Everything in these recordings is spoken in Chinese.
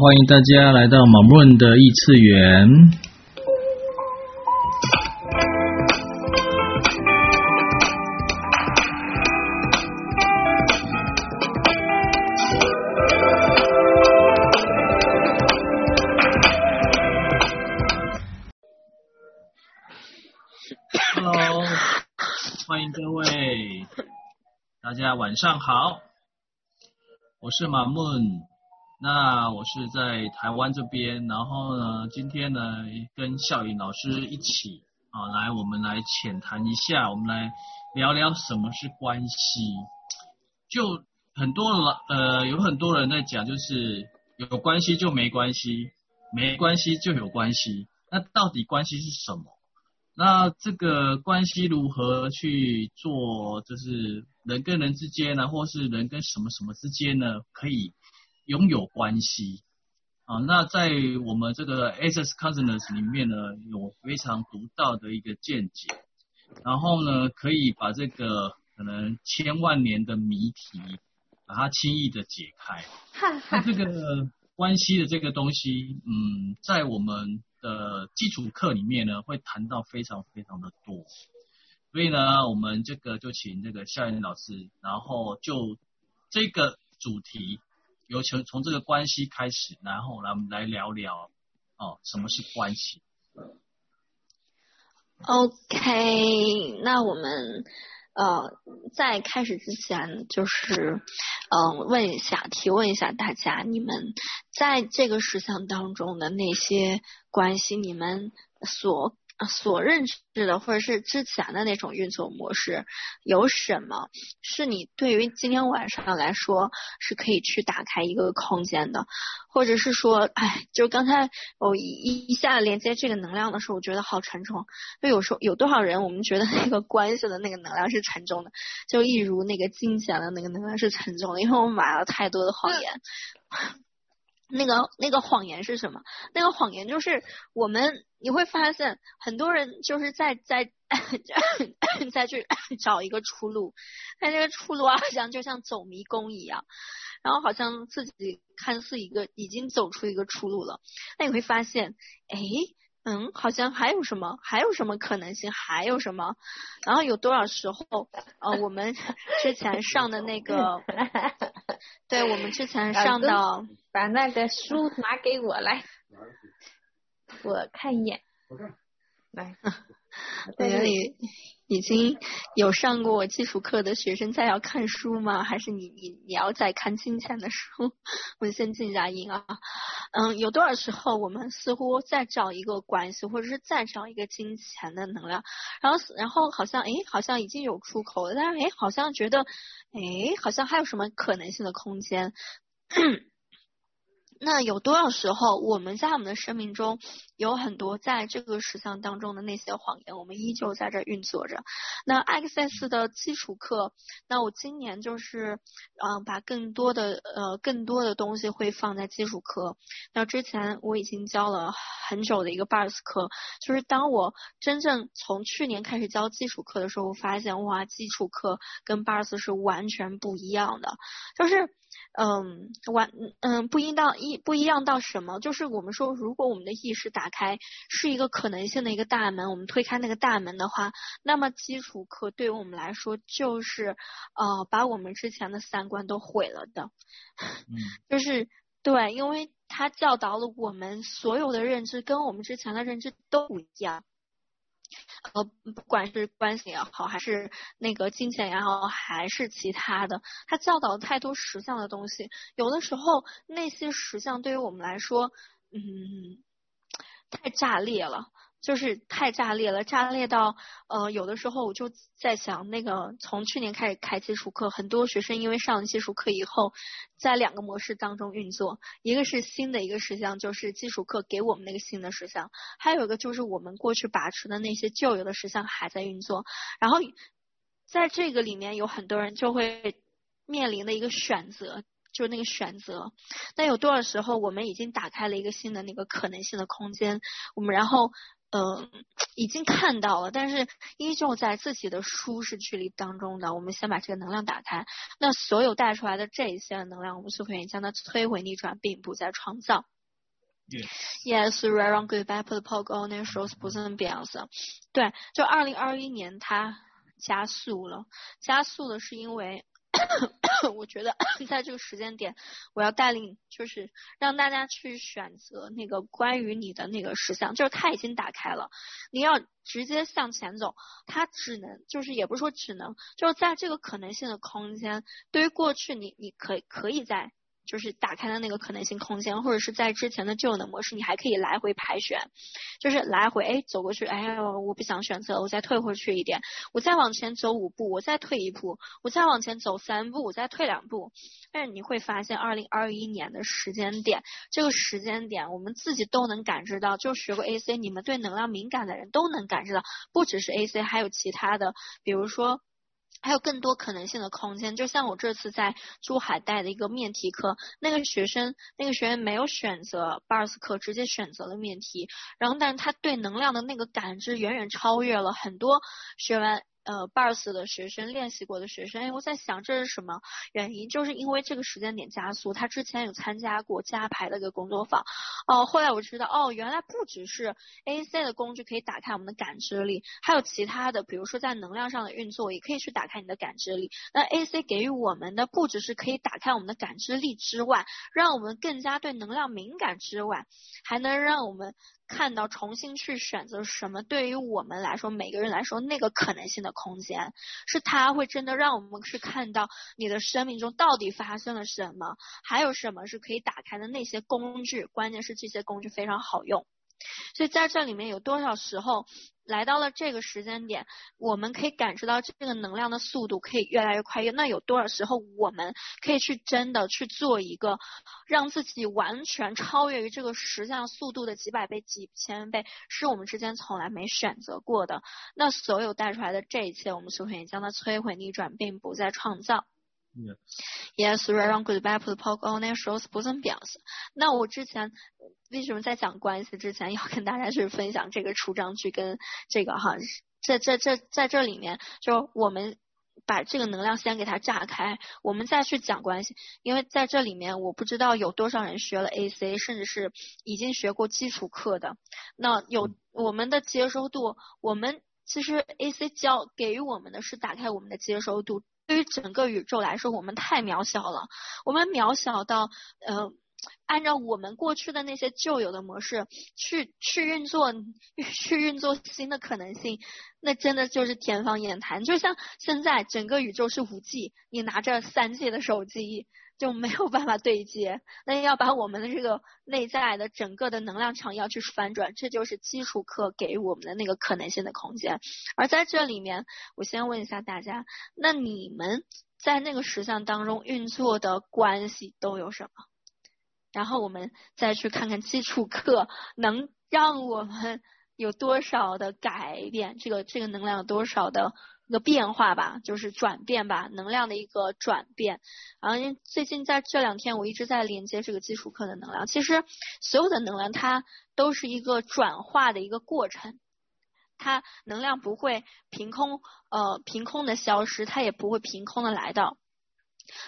欢迎大家来到马木的异次元。Hello，欢迎各位，大家晚上好，我是马木。那我是在台湾这边，然后呢，今天呢跟笑盈老师一起啊，来我们来浅谈一下，我们来聊聊什么是关系。就很多老呃，有很多人在讲，就是有关系就没关系，没关系就有关系。那到底关系是什么？那这个关系如何去做？就是人跟人之间呢，或是人跟什么什么之间呢，可以拥有关系啊，那在我们这个 Access Consciousness 里面呢，有非常独到的一个见解，然后呢，可以把这个可能千万年的谜题，把它轻易的解开。那这个关系的这个东西，嗯，在我们的基础课里面呢，会谈到非常非常的多，所以呢，我们这个就请这个笑盈老师，然后就这个主题。由从从这个关系开始，然后来我们来聊聊哦，什么是关系？OK，那我们呃在开始之前，就是嗯、问一下，提问一下大家，你们在这个事项当中的那些关系，你们所。所认识的或者是之前的那种运作模式，有什么是你对于今天晚上来说是可以去打开一个空间的，或者是说，哎，就刚才我一一下连接这个能量的时候，我觉得好沉重。就有时候有多少人，我们觉得那个关系的那个能量是沉重的，就一如那个金钱的那个能量是沉重的，因为我们买了太多的谎言。那个那个谎言是什么？那个谎言就是我们你会发现很多人就是在在在 去 找一个出路，但这个出路好像就像走迷宫一样，然后好像自己看似一个已经走出一个出路了，那你会发现，哎。嗯，好像还有什么，还有什么可能性，还有什么？然后有多少时候，呃，我们 之前上的那个，对，我们之前上的，把那个书拿给我来，我看一眼，来，在这里。已经有上过基础课的学生在要看书吗？还是你你你要再看金钱的书？我们先静一下音啊。嗯，有多少时候我们似乎在找一个关系，或者是在找一个金钱的能量，然后然后好像哎，好像已经有出口了，但是哎，好像觉得哎，好像还有什么可能性的空间。那有多少时候，我们在我们的生命中有很多在这个实相当中的那些谎言，我们依旧在这运作着。那 Access 的基础课，那我今年就是嗯、把更多的呃更多的东西会放在基础课。那之前我已经教了很久的一个 Bars 课，就是当我真正从去年开始教基础课的时候，我发现哇，基础课跟 Bars 是完全不一样的，就是。嗯，完，嗯，不应当一不一样到什么？就是我们说，如果我们的意识打开是一个可能性的一个大门，我们推开那个大门的话，那么基础课对于我们来说就是呃，把我们之前的三观都毁了的。嗯，就是对，因为他教导了我们所有的认知跟我们之前的认知都不一样。呃，不管是关系也好，还是那个金钱也好，还是其他的，他教导太多实相的东西，有的时候那些实相对于我们来说，嗯，太炸裂了。就是太炸裂了，炸裂到呃，有的时候我就在想，那个从去年开始开基础课，很多学生因为上了基础课以后，在两个模式当中运作，一个是新的一个实相，就是基础课给我们那个新的实相，还有一个就是我们过去把持的那些旧有的实相还在运作，然后在这个里面有很多人就会面临的一个选择。就是那个选择，那有多少时候我们已经打开了一个新的那个可能性的空间，我们然后、呃，已经看到了，但是依旧在自己的舒适距离当中的，我们先把这个能量打开。那所有带出来的这一些能量，我们就可以将它摧毁、逆转，并不再创造。Yes, right on goodbye, put the poke on their shoulders, 不是很表示。对，就二零二一年它加速了，加速的是因为。我觉得 在这个时间点，我要带领，就是让大家去选择那个关于你的那个实相，就是它已经打开了，你要直接向前走，它只能，就是也不是说只能，就是在这个可能性的空间，对于过去你你可以可以在。就是打开的那个可能性空间，或者是在之前的旧的模式，你还可以来回排选，就是来回哎走过去，哎我不想选择，我再退回去一点，我再往前走五步，我再退一步，我再往前走三步，我再退两步。但是你会发现，二零二一年的时间点，这个时间点我们自己都能感知到，就学过 AC，你们对能量敏感的人都能感知到，不只是 AC，还有其他的，比如说。还有更多可能性的空间，就像我这次在珠海带的一个面题课，那个学生，那个学员没有选择巴尔斯课，直接选择了面题，然后但是他对能量的那个感知远远超越了很多学员。呃，Bars 的学生练习过的学生，哎，我在想这是什么原因？就是因为这个时间点加速，他之前有参加过加排的一个工作坊，哦，后来我知道，哦，原来不只是 AC 的工具可以打开我们的感知力，还有其他的，比如说在能量上的运作也可以去打开你的感知力。那 AC 给予我们的不只是可以打开我们的感知力之外，让我们更加对能量敏感之外，还能让我们。看到重新去选择什么，对于我们来说，每个人来说，那个可能性的空间，是他会真的让我们去看到你的生命中到底发生了什么，还有什么是可以打开的那些工具，关键是这些工具非常好用。所以在这里面有多少时候来到了这个时间点，我们可以感知到这个能量的速度可以越来越快。那有多少时候我们可以去真的去做一个让自己完全超越于这个实际上速度的几百倍、几千倍，是我们之间从来没选择过的。那所有带出来的这一切，我们是可以将它摧毁、逆转，并不再创造。Yes, right on goodbye, put poke on their shoulders 不算表示。那我之前为什么在讲关系之前 要跟大家去分享这个出章句跟这个哈？这这这在这里面，就我们把这个能量先给它炸开，我们再去讲关系。因为在这里面，我不知道有多少人学了 AC，甚至是已经学过基础课的。那有我们的接收度，我们其实 AC 教给予我们的是打开我们的接收度。对于整个宇宙来说，我们太渺小了。我们渺小到，呃，按照我们过去的那些旧有的模式去去运作，去运作新的可能性，那真的就是天方夜谭。就像现在整个宇宙是五 G，你拿着三 G 的手机。就没有办法对接，那要把我们的这个内在的整个的能量场要去翻转，这就是基础课给我们的那个可能性的空间。而在这里面，我先问一下大家，那你们在那个实相当中运作的关系都有什么？然后我们再去看看基础课能让我们有多少的改变，这个这个能量有多少的。一个变化吧，就是转变吧，能量的一个转变。然后因为最近在这两天，我一直在连接这个基础课的能量。其实所有的能量它都是一个转化的一个过程，它能量不会凭空呃凭空的消失，它也不会凭空的来到。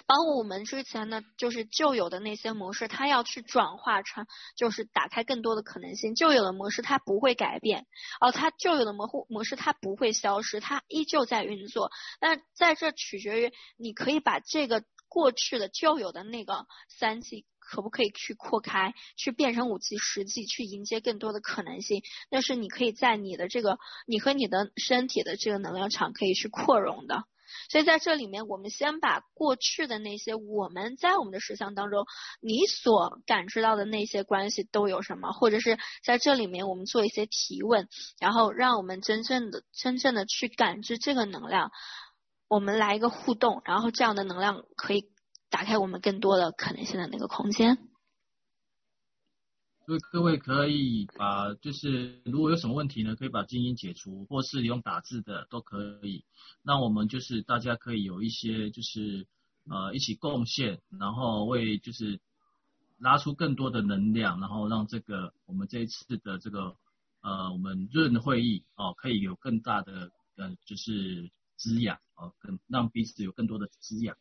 包括我们之前呢，就是旧有的那些模式，它要去转化成，就是打开更多的可能性。旧有的模式它不会改变，哦，它旧有的模模式它不会消失，它依旧在运作。那在这取决于你可以把这个过去的旧有的那个三 G 可不可以去扩开，去变成五 G、十 G，去迎接更多的可能性。那是你可以在你的这个，你和你的身体的这个能量场可以去扩容的。所以在这里面，我们先把过去的那些我们在我们的实相当中，你所感知到的那些关系都有什么，或者是在这里面我们做一些提问，然后让我们真正的、真正的去感知这个能量，我们来一个互动，然后这样的能量可以打开我们更多的可能性的那个空间。所以各位可以把，就是如果有什么问题呢，可以把静音解除，或是用打字的都可以。那我们就是大家可以有一些就是呃一起贡献，然后为就是拉出更多的能量，然后让这个我们这一次的这个呃我们润会议哦，可以有更大的呃就是滋养哦，更让彼此有更多的滋养。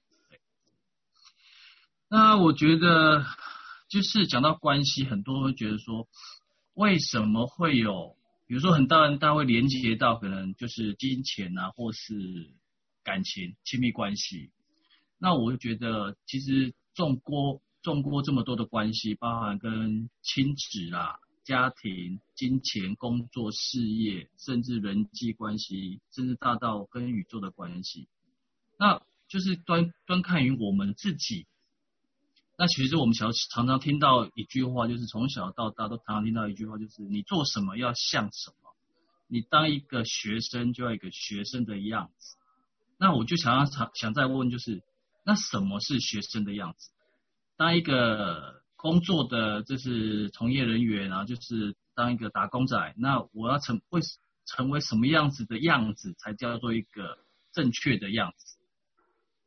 那我觉得就是讲到关系，很多人会觉得说，为什么会有，比如说很多人他会连接到可能就是金钱啊，或是感情、亲密关系。那我就觉得，其实纵观纵观这么多的关系，包含跟亲子啊、家庭、金钱、工作、事业，甚至人际关系，甚至大到跟宇宙的关系，那就是端端看于我们自己。那其实我们小常常听到一句话，就是从小到大都常常听到一句话，就是你做什么要像什么，你当一个学生就要一个学生的样子。那我就想要想想再问，就是。那什么是学生的样子？当一个工作的就是从业人员啊，就是当一个打工仔，那我要成会成为什么样子的样子才叫做一个正确的样子？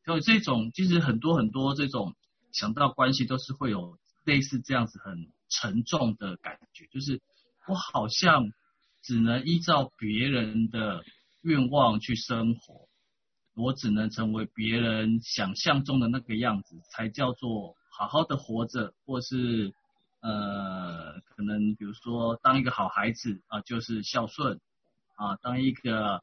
所以这种其实很多很多这种想到关系都是会有类似这样子很沉重的感觉，就是我好像只能依照别人的愿望去生活。我只能成为别人想象中的那个样子，才叫做好好的活着，或是呃，可能比如说当一个好孩子啊，就是孝顺啊，当一个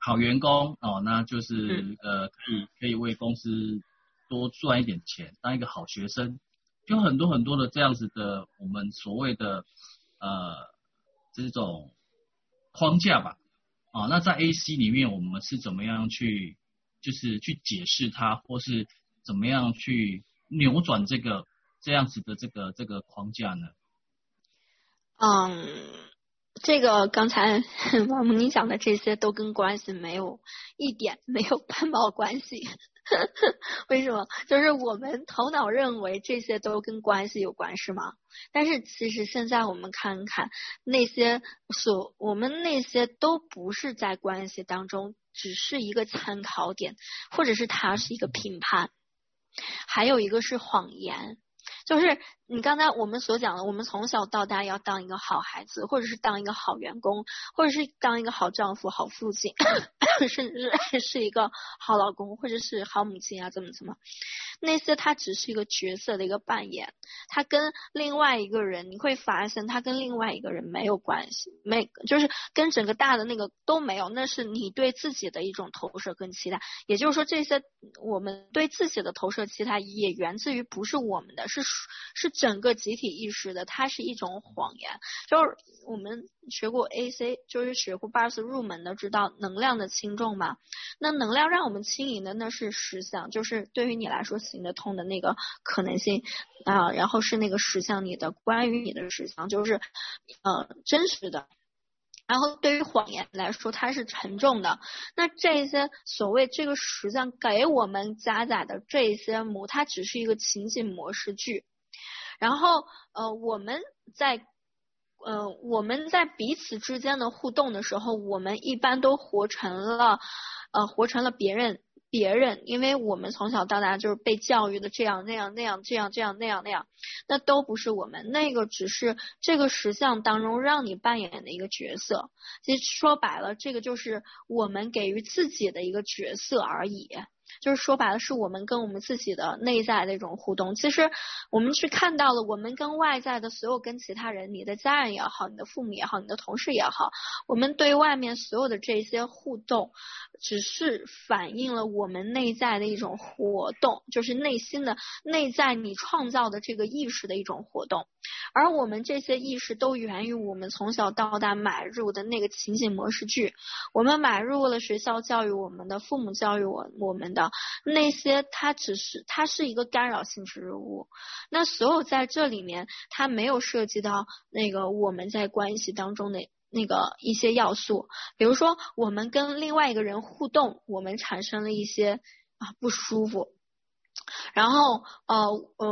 好员工哦，那就是呃，可以可以为公司多赚一点钱，当一个好学生，就很多很多的这样子的我们所谓的呃这种框架吧。啊，那在 AC 里面，我们是怎么样去，就是去解释它，或是怎么样去扭转这个这样子的这个这个框架呢？嗯。这个刚才马木你讲的这些都跟关系没有一点没有半毛关系，为什么？就是我们头脑认为这些都跟关系有关，是吗？但是其实现在我们看看那些所我们那些都不是在关系当中，只是一个参考点，或者是它是一个评判，还有一个是谎言。就是你刚才我们所讲的，我们从小到大要当一个好孩子，或者是当一个好员工，或者是当一个好丈夫、好父亲，甚至是是一个好老公，或者是好母亲啊，怎么怎么，那些他只是一个角色的一个扮演，他跟另外一个人，你会发现他跟另外一个人没有关系，没就是跟整个大的那个都没有，那是你对自己的一种投射跟期待。也就是说，这些我们对自己的投射期待也源自于不是我们的，是。是整个集体意识的，它是一种谎言。就是我们学过 AC，就是学过 BARS 入门的，知道能量的轻重嘛。那能量让我们轻盈的，那是实相，就是对于你来说行得通的那个可能性啊。然后是那个实相，你的关于你的实相，就是呃真实的。然后对于谎言来说，它是沉重的。那这些所谓这个实相给我们加载的这些模，它只是一个情景模式剧。然后呃，我们在呃我们在彼此之间的互动的时候，我们一般都活成了呃活成了别人。别人，因为我们从小到大就是被教育的这样那样那样这样这样那样那样，那都不是我们，那个只是这个实相当中让你扮演的一个角色。其实说白了，这个就是我们给予自己的一个角色而已。就是说白了，是我们跟我们自己的内在的一种互动。其实我们去看到了，我们跟外在的所有跟其他人，你的家人也好，你的父母也好，你的同事也好，我们对外面所有的这些互动，只是反映了我们内在的一种活动，就是内心的内在你创造的这个意识的一种活动。而我们这些意识都源于我们从小到大买入的那个情景模式剧，我们买入了学校教育我们的，父母教育我我们的那些，它只是它是一个干扰性植入物。那所有在这里面，它没有涉及到那个我们在关系当中的那个一些要素，比如说我们跟另外一个人互动，我们产生了一些啊不舒服。然后呃呃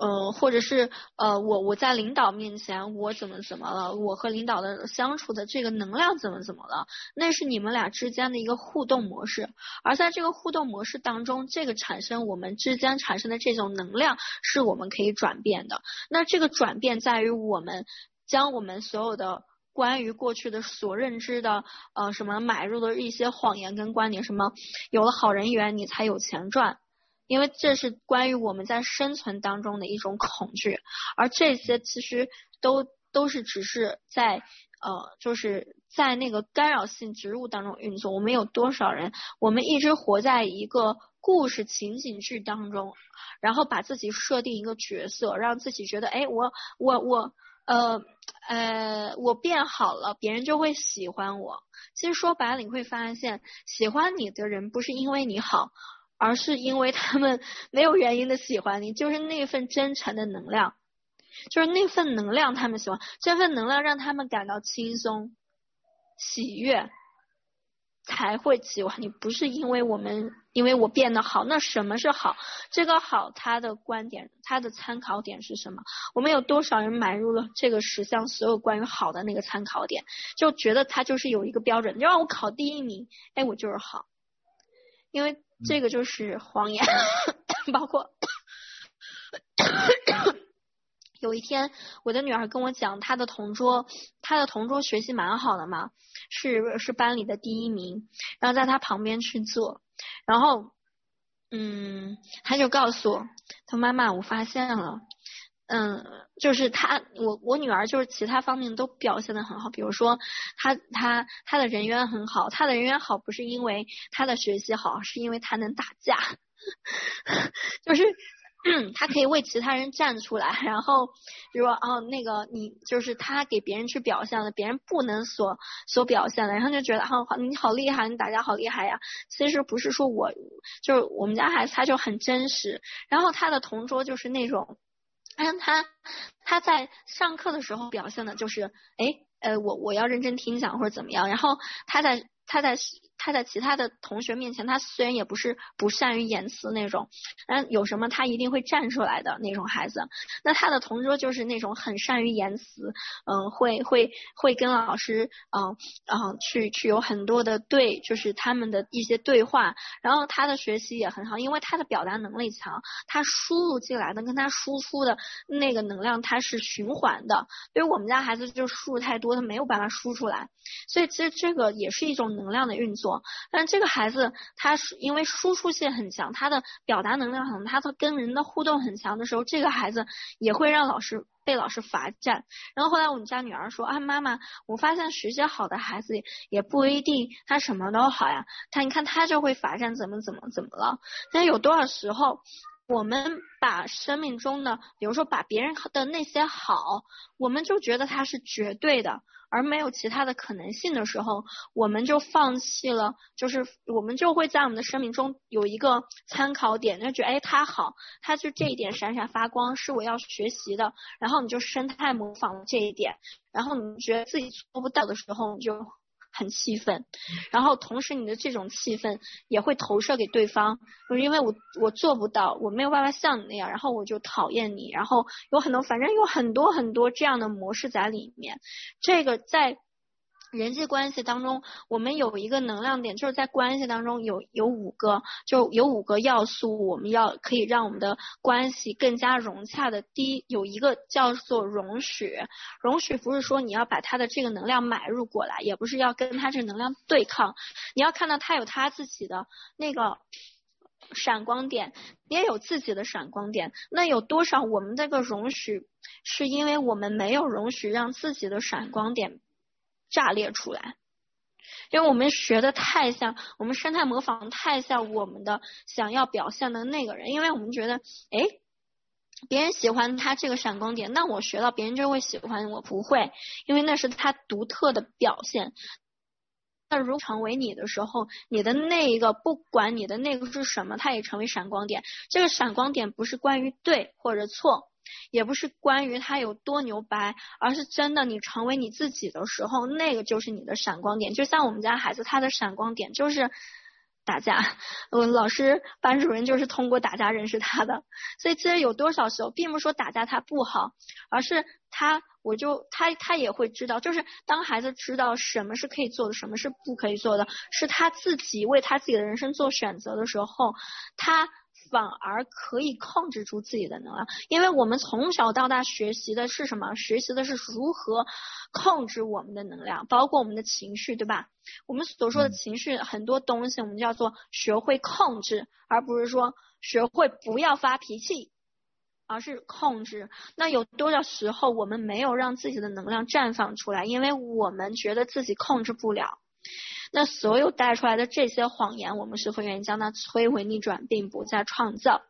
呃，或者是呃我我在领导面前我怎么怎么了？我和领导的相处的这个能量怎么怎么了？那是你们俩之间的一个互动模式。而在这个互动模式当中，这个产生我们之间产生的这种能量是我们可以转变的。那这个转变在于我们将我们所有的关于过去的所认知的呃什么买入的一些谎言跟观点，什么有了好人缘你才有钱赚，因为这是关于我们在生存当中的一种恐惧，而这些其实都都是只是在呃就是在那个干扰性植物当中运作。我们有多少人，我们一直活在一个故事情景剧当中，然后把自己设定一个角色，让自己觉得哎我我我。呃呃，我变好了，别人就会喜欢我。其实说白了，你会发现，喜欢你的人不是因为你好，而是因为他们 没有原因的喜欢你，就是那份真诚的能量，就是那份能量，他们喜欢，这份能量让他们感到轻松、喜悦。才会喜欢你，不是因为我们，因为我变得好。那什么是好？这个好，它的观点，它的参考点是什么？我们有多少人买入了这个十项所有关于好的那个参考点，就觉得它就是有一个标准，就让我考第一名，哎，我就是好。因为这个就是谎言，包括。有一天，我的女儿跟我讲，她的同桌，她的同桌学习蛮好的嘛，是是班里的第一名，然后在她旁边去坐，然后，嗯，她就告诉我，她妈妈，我发现了，嗯，就是他，我我女儿就是其他方面都表现的很好，比如说她她她的人缘很好，她的人缘好不是因为她的学习好，是因为她能打架，就是。嗯，他可以为其他人站出来，然后比如说哦，那个你就是他给别人去表现的，别人不能所所表现的，然后就觉得好好，你好厉害，你打架好厉害呀。其实不是说我，就是我们家孩子他就很真实，然后他的同桌就是那种，嗯，他他在上课的时候表现的就是，哎，呃，我我要认真听讲或者怎么样，然后他在。他在他在其他的同学面前，他虽然也不是不善于言辞那种，但有什么他一定会站出来的那种孩子。那他的同桌就是那种很善于言辞，嗯，会会会跟老师，嗯嗯，去去有很多的对，就是他们的一些对话。然后他的学习也很好，因为他的表达能力强，他输入进来的跟他输出的那个能量，他是循环的。因为我们家孩子就输入太多，他没有办法输出来，所以其实这个也是一种。能量的运作，但这个孩子他是因为输出性很强，他的表达能量很强，他的跟人的互动很强的时候，这个孩子也会让老师被老师罚站。然后后来我们家女儿说啊，妈妈，我发现学习好的孩子也不一定他什么都好呀，他你看他就会罚站，怎么怎么怎么了？那有多少时候我们把生命中的，比如说把别人的那些好，我们就觉得它是绝对的。而没有其他的可能性的时候，我们就放弃了，就是我们就会在我们的生命中有一个参考点，就觉得哎，他好，他就这一点闪闪发光，是我要学习的，然后你就生态模仿这一点，然后你觉得自己做不到的时候，你就。很气愤，然后同时你的这种气愤也会投射给对方，就因为我我做不到，我没有办法像你那样，然后我就讨厌你，然后有很多，反正有很多很多这样的模式在里面，这个在。人际关系当中，我们有一个能量点，就是在关系当中有有五个，就有五个要素，我们要可以让我们的关系更加融洽的。第一，有一个叫做容许，容许不是说你要把他的这个能量买入过来，也不是要跟他这个能量对抗，你要看到他有他自己的那个闪光点，你也有自己的闪光点。那有多少我们这个容许，是因为我们没有容许让自己的闪光点。炸裂出来，因为我们学的太像，我们生态模仿太像我们的想要表现的那个人，因为我们觉得，哎，别人喜欢他这个闪光点，那我学到别人就会喜欢我，不会，因为那是他独特的表现。那如成为你的时候，你的那一个，不管你的那个是什么，它也成为闪光点。这个闪光点不是关于对或者错。也不是关于他有多牛掰，而是真的你成为你自己的时候，那个就是你的闪光点。就像我们家孩子，他的闪光点就是打架。我老师、班主任就是通过打架认识他的。所以其实有多少时候，并不是说打架他不好，而是他，我就他他也会知道，就是当孩子知道什么是可以做的，什么是不可以做的，是他自己为他自己的人生做选择的时候，他。反而可以控制住自己的能量，因为我们从小到大学习的是什么？学习的是如何控制我们的能量，包括我们的情绪，对吧？我们所说的情绪，很多东西我们叫做学会控制，而不是说学会不要发脾气，而是控制。那有多少时候我们没有让自己的能量绽放出来，因为我们觉得自己控制不了。那所有带出来的这些谎言，我们是否愿意将它摧毁、逆转，并不再创造。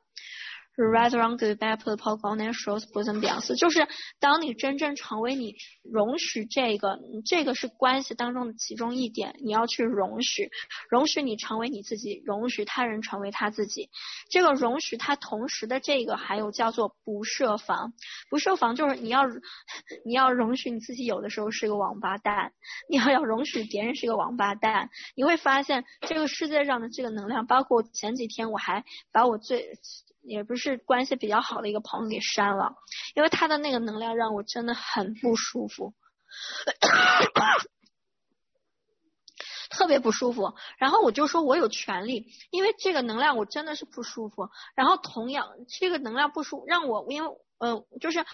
？Right, wrong, good, bad, put, poke, on, and shows 不怎么表示，就是当你真正成为你容许这个，这个是关系当中的其中一点，你要去容许，容许你成为你自己，容许他人成为他自己。这个容许他同时的这个还有叫做不设防，不设防就是你要 你要容许你自己有的时候是个王八蛋，你要要容许别人是个王八蛋，你会发现这个世界上的这个能量，包括前几天我还把我最。也不是关系比较好的一个朋友给删了，因为他的那个能量让我真的很不舒服，特别不舒服。然后我就说我有权利，因为这个能量我真的是不舒服。然后同样这个能量不舒让我，因为呃就是。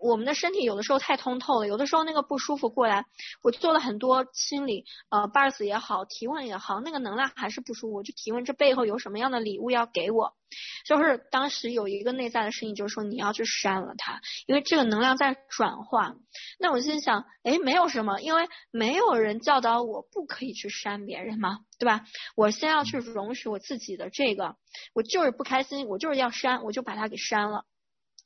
我们的身体有的时候太通透了，有的时候那个不舒服过来，我做了很多清理，呃，bars 也好，提问也好，那个能量还是不舒服，我就提问这背后有什么样的礼物要给我？就是当时有一个内在的声音，就是说你要去删了它，因为这个能量在转化。那我心想，哎，没有什么，因为没有人教导我不可以去删别人嘛，对吧？我先要去容许我自己的这个，我就是不开心，我就是要删，我就把它给删了。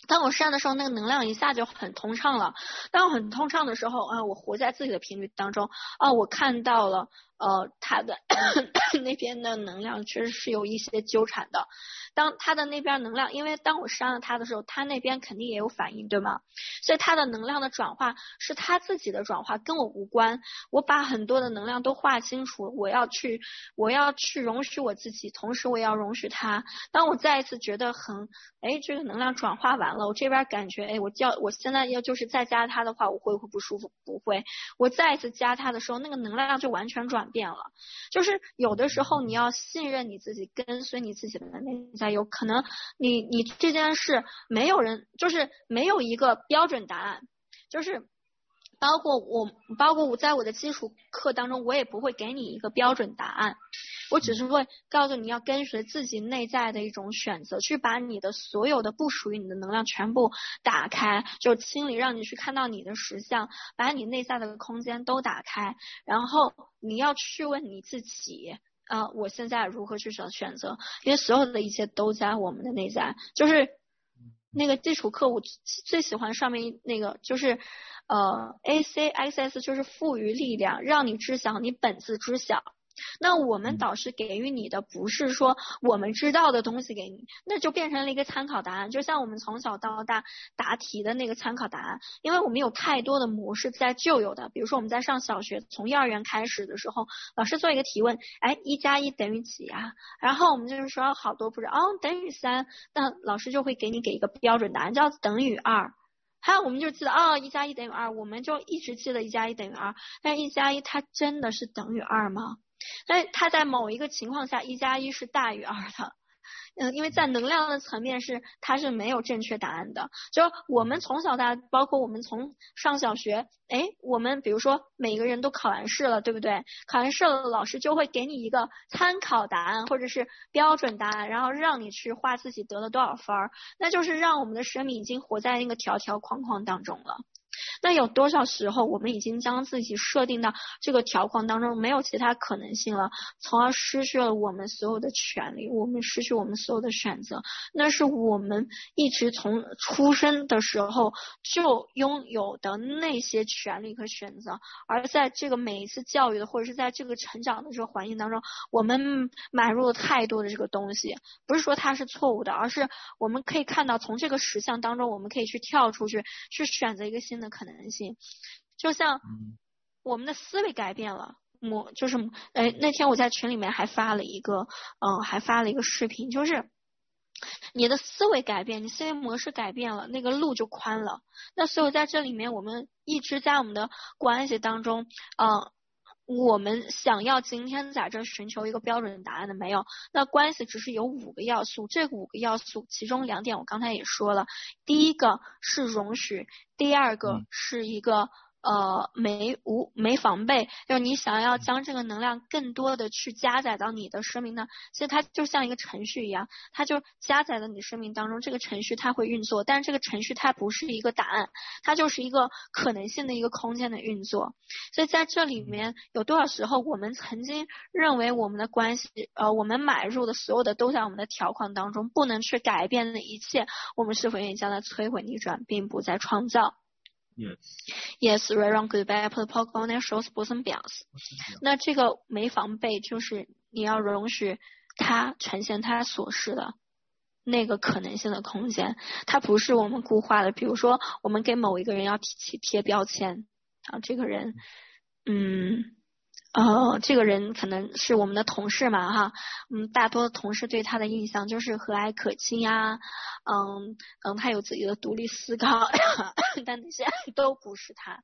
当我删的时候，那个能量一下就很通畅了。当我很通畅的时候，啊，我活在自己的频率当中，啊，我看到了。呃，他的 那边的能量确实是有一些纠缠的。当他的那边能量，因为当我删了他的时候，他那边肯定也有反应，对吗？所以他的能量的转化是他自己的转化，跟我无关。我把很多的能量都划清楚，我要去，我要去容许我自己，同时我也要容许他。当我再一次觉得很，哎，这个能量转化完了，我这边感觉，哎，我叫我现在要就是再加他的话，我会不会不舒服？不会。我再一次加他的时候，那个能量就完全转。变了，就是有的时候你要信任你自己，跟随你自己的内在，有可能你你这件事没有人，就是没有一个标准答案，就是。包括我，包括我在我的基础课当中，我也不会给你一个标准答案，我只是会告诉你要跟随自己内在的一种选择，去把你的所有的不属于你的能量全部打开，就清理，让你去看到你的实相，把你内在的空间都打开，然后你要去问你自己，啊、我现在如何去选选择？因为所有的一切都在我们的内在，就是那个基础课，我最喜欢上面那个就是。呃，A C X S 就是赋予力量，让你知晓你本自知晓。那我们导师给予你的不是说我们知道的东西给你，那就变成了一个参考答案。就像我们从小到大答题的那个参考答案，因为我们有太多的模式在旧有的，比如说我们在上小学，从幼儿园开始的时候，老师做一个提问，哎，一加一等于几啊？然后我们就是说好多不知道，哦，等于三，那老师就会给你给一个标准答案，叫等于二。还有，我们就记得哦，一加一等于二，我们就一直记得一加一等于二。但一加一它真的是等于二吗？但它在某一个情况下，一加一是大于二的。嗯，因为在能量的层面是，它是没有正确答案的。就我们从小到大，包括我们从上小学，哎，我们比如说每个人都考完试了，对不对？考完试了，老师就会给你一个参考答案或者是标准答案，然后让你去画自己得了多少分儿，那就是让我们的生命已经活在那个条条框框当中了。那有多少时候，我们已经将自己设定到这个条框当中，没有其他可能性了，从而失去了我们所有的权利，我们失去我们所有的选择。那是我们一直从出生的时候就拥有的那些权利和选择，而在这个每一次教育的，或者是在这个成长的这个环境当中，我们买入了太多的这个东西。不是说它是错误的，而是我们可以看到，从这个实相当中，我们可以去跳出去，去选择一个新的可能性，就像我们的思维改变了，我就是哎，那天我在群里面还发了一个，嗯，还发了一个视频，就是你的思维改变，你思维模式改变了，那个路就宽了。那所以在这里面，我们一直在我们的关系当中，嗯。我们想要今天在这寻求一个标准答案的没有，那关系只是有五个要素，这五个要素其中两点我刚才也说了，第一个是容许，第二个是一个。呃，没无没防备，就是你想要将这个能量更多的去加载到你的生命呢，其实它就像一个程序一样，它就加载了你生命当中这个程序，它会运作，但是这个程序它不是一个答案，它就是一个可能性的一个空间的运作。所以在这里面有多少时候，我们曾经认为我们的关系，呃，我们买入的所有的都在我们的条款当中，不能去改变的一切，我们是否愿意将它摧毁逆转，并不再创造？Yes. Yes, right, wrong, good, bad, put, poke, on, shows, bosom, bells。那这个没防备，就是你要容许它呈现它所示的那个可能性的空间，它不是我们固化的。比如说，我们给某一个人要贴贴标签啊，这个人，嗯。哦，这个人可能是我们的同事嘛，哈，嗯，大多的同事对他的印象就是和蔼可亲呀，嗯嗯，他有自己的独立思考，但那些都不是他，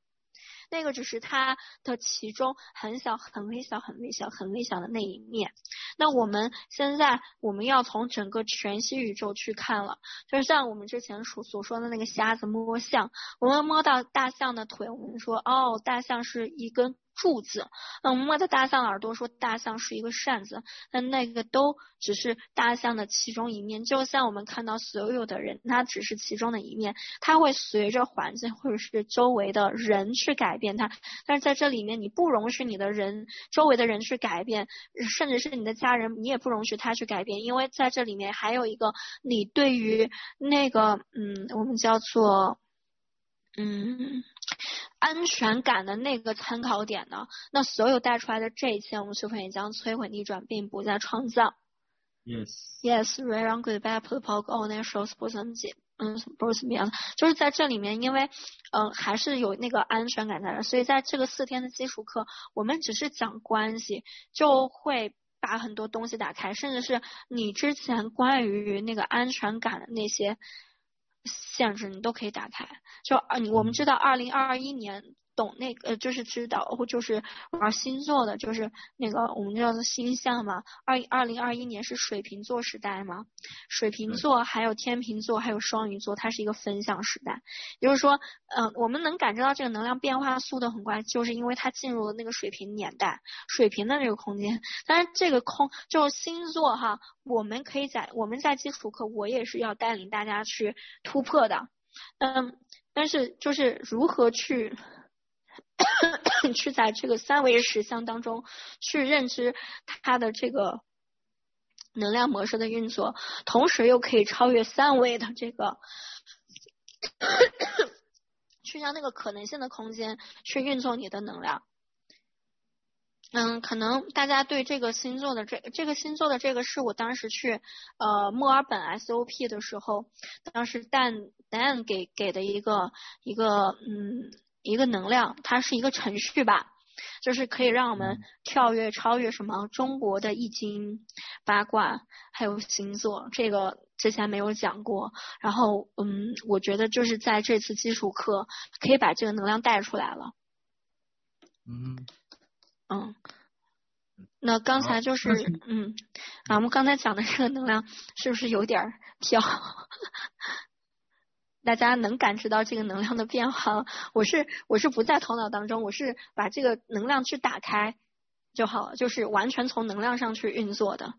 那个只是他的其中很小、很微小、很微小、很微小的那一面。那我们现在我们要从整个全息宇宙去看了，就是像我们之前所所说的那个瞎子摸象，我们摸到大象的腿，我们说哦，大象是一根。柱子，嗯，摸着大象耳朵说大象是一个扇子，那那个都只是大象的其中一面。就像我们看到所有的人，它只是其中的一面，它会随着环境或者是周围的人去改变它。但是在这里面，你不容许你的人周围的人去改变，甚至是你的家人，你也不容许他去改变，因为在这里面还有一个你对于那个，嗯，我们叫做，嗯。安全感的那个参考点呢？那所有带出来的这一切，我们学会也将摧毁逆转，并不再创造？Yes. Yes. Good, put, poke, that shows bosom 嗯，bosom 样就是在这里面，因为嗯、呃、还是有那个安全感在的，所以在这个四天的基础课，我们只是讲关系，就会把很多东西打开，甚至是你之前关于那个安全感的那些。限制你都可以打开，就啊，你我们知道，二零二一年懂那个就是知道或就是玩星座的，就是那个我们叫做星象嘛。二二零二一年是水瓶座时代嘛，水瓶座还有天秤座还有双鱼座，它是一个分享时代。也就是说，嗯、呃，我们能感知到这个能量变化速度很快，就是因为它进入了那个水平年代，水平的那个空间。但是这个空就是星座哈。我们可以在我们在基础课，我也是要带领大家去突破的，嗯，但是就是如何去 去在这个三维实相当中去认知它的这个能量模式的运作，同时又可以超越三维的这个，去让那个可能性的空间去运作你的能量。嗯，可能大家对这个星座的这这个星座的这个是我当时去呃墨尔本 SOP 的时候，当时 Dan Dan 给给的一个一个嗯一个能量，它是一个程序吧，就是可以让我们跳跃超越什么中国的易经、八卦还有星座，这个之前没有讲过。然后嗯，我觉得就是在这次基础课可以把这个能量带出来了。嗯。嗯，那刚才就是嗯，啊，我们刚才讲的这个能量是不是有点飘？大家能感知到这个能量的变化？我是我是不在头脑当中，我是把这个能量去打开就好了，就是完全从能量上去运作的。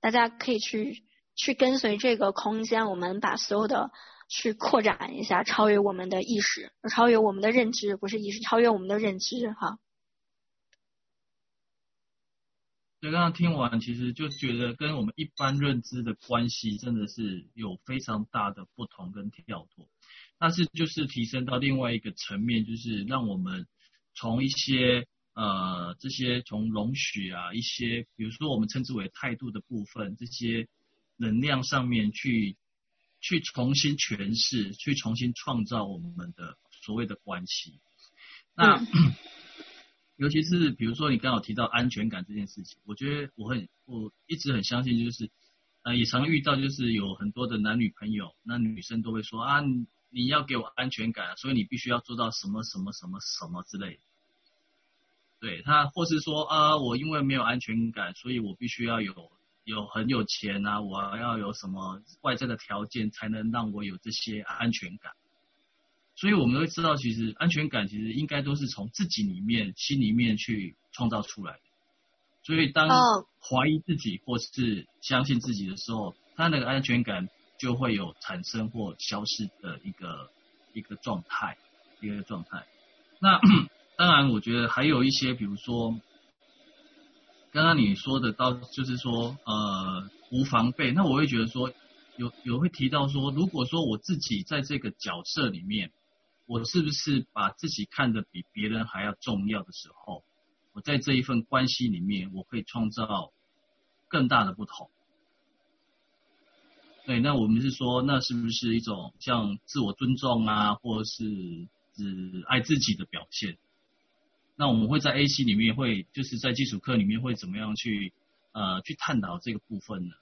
大家可以去去跟随这个空间，我们把所有的去扩展一下，超越我们的意识，超越我们的认知，不是意识，超越我们的认知哈。对，刚刚听完，其实就觉得跟我们一般认知的关系真的是有非常大的不同跟跳脱。但是就是提升到另外一个层面，就是让我们从一些呃这些从容许啊一些，比如说我们称之为态度的部分，这些能量上面去去重新诠释，去重新创造我们的所谓的关系。那。嗯 尤其是比如说你刚好提到安全感这件事情，我觉得我很我一直很相信，就是呃也常遇到，就是有很多的男女朋友，那女生都会说啊，你要给我安全感，所以你必须要做到什么什么什么什么之类的。对他，或是说啊，我因为没有安全感，所以我必须要有有很有钱啊，我要有什么外在的条件才能让我有这些安全感。所以我们会知道，其实安全感其实应该都是从自己里面、心里面去创造出来的。所以当怀疑自己或是相信自己的时候，他那个安全感就会有产生或消失的一个一个状态，一个状态。那 当然，我觉得还有一些，比如说刚刚你说的到，就是说呃无防备。那我会觉得说有有会提到说，如果说我自己在这个角色里面。我是不是把自己看得比别人还要重要的时候，我在这一份关系里面，我可以创造更大的不同。对，那我们是说，那是不是一种像自我尊重啊，或者是只爱自己的表现？那我们会在 AC 里面会，就是在基础课里面会怎么样去呃去探讨这个部分呢？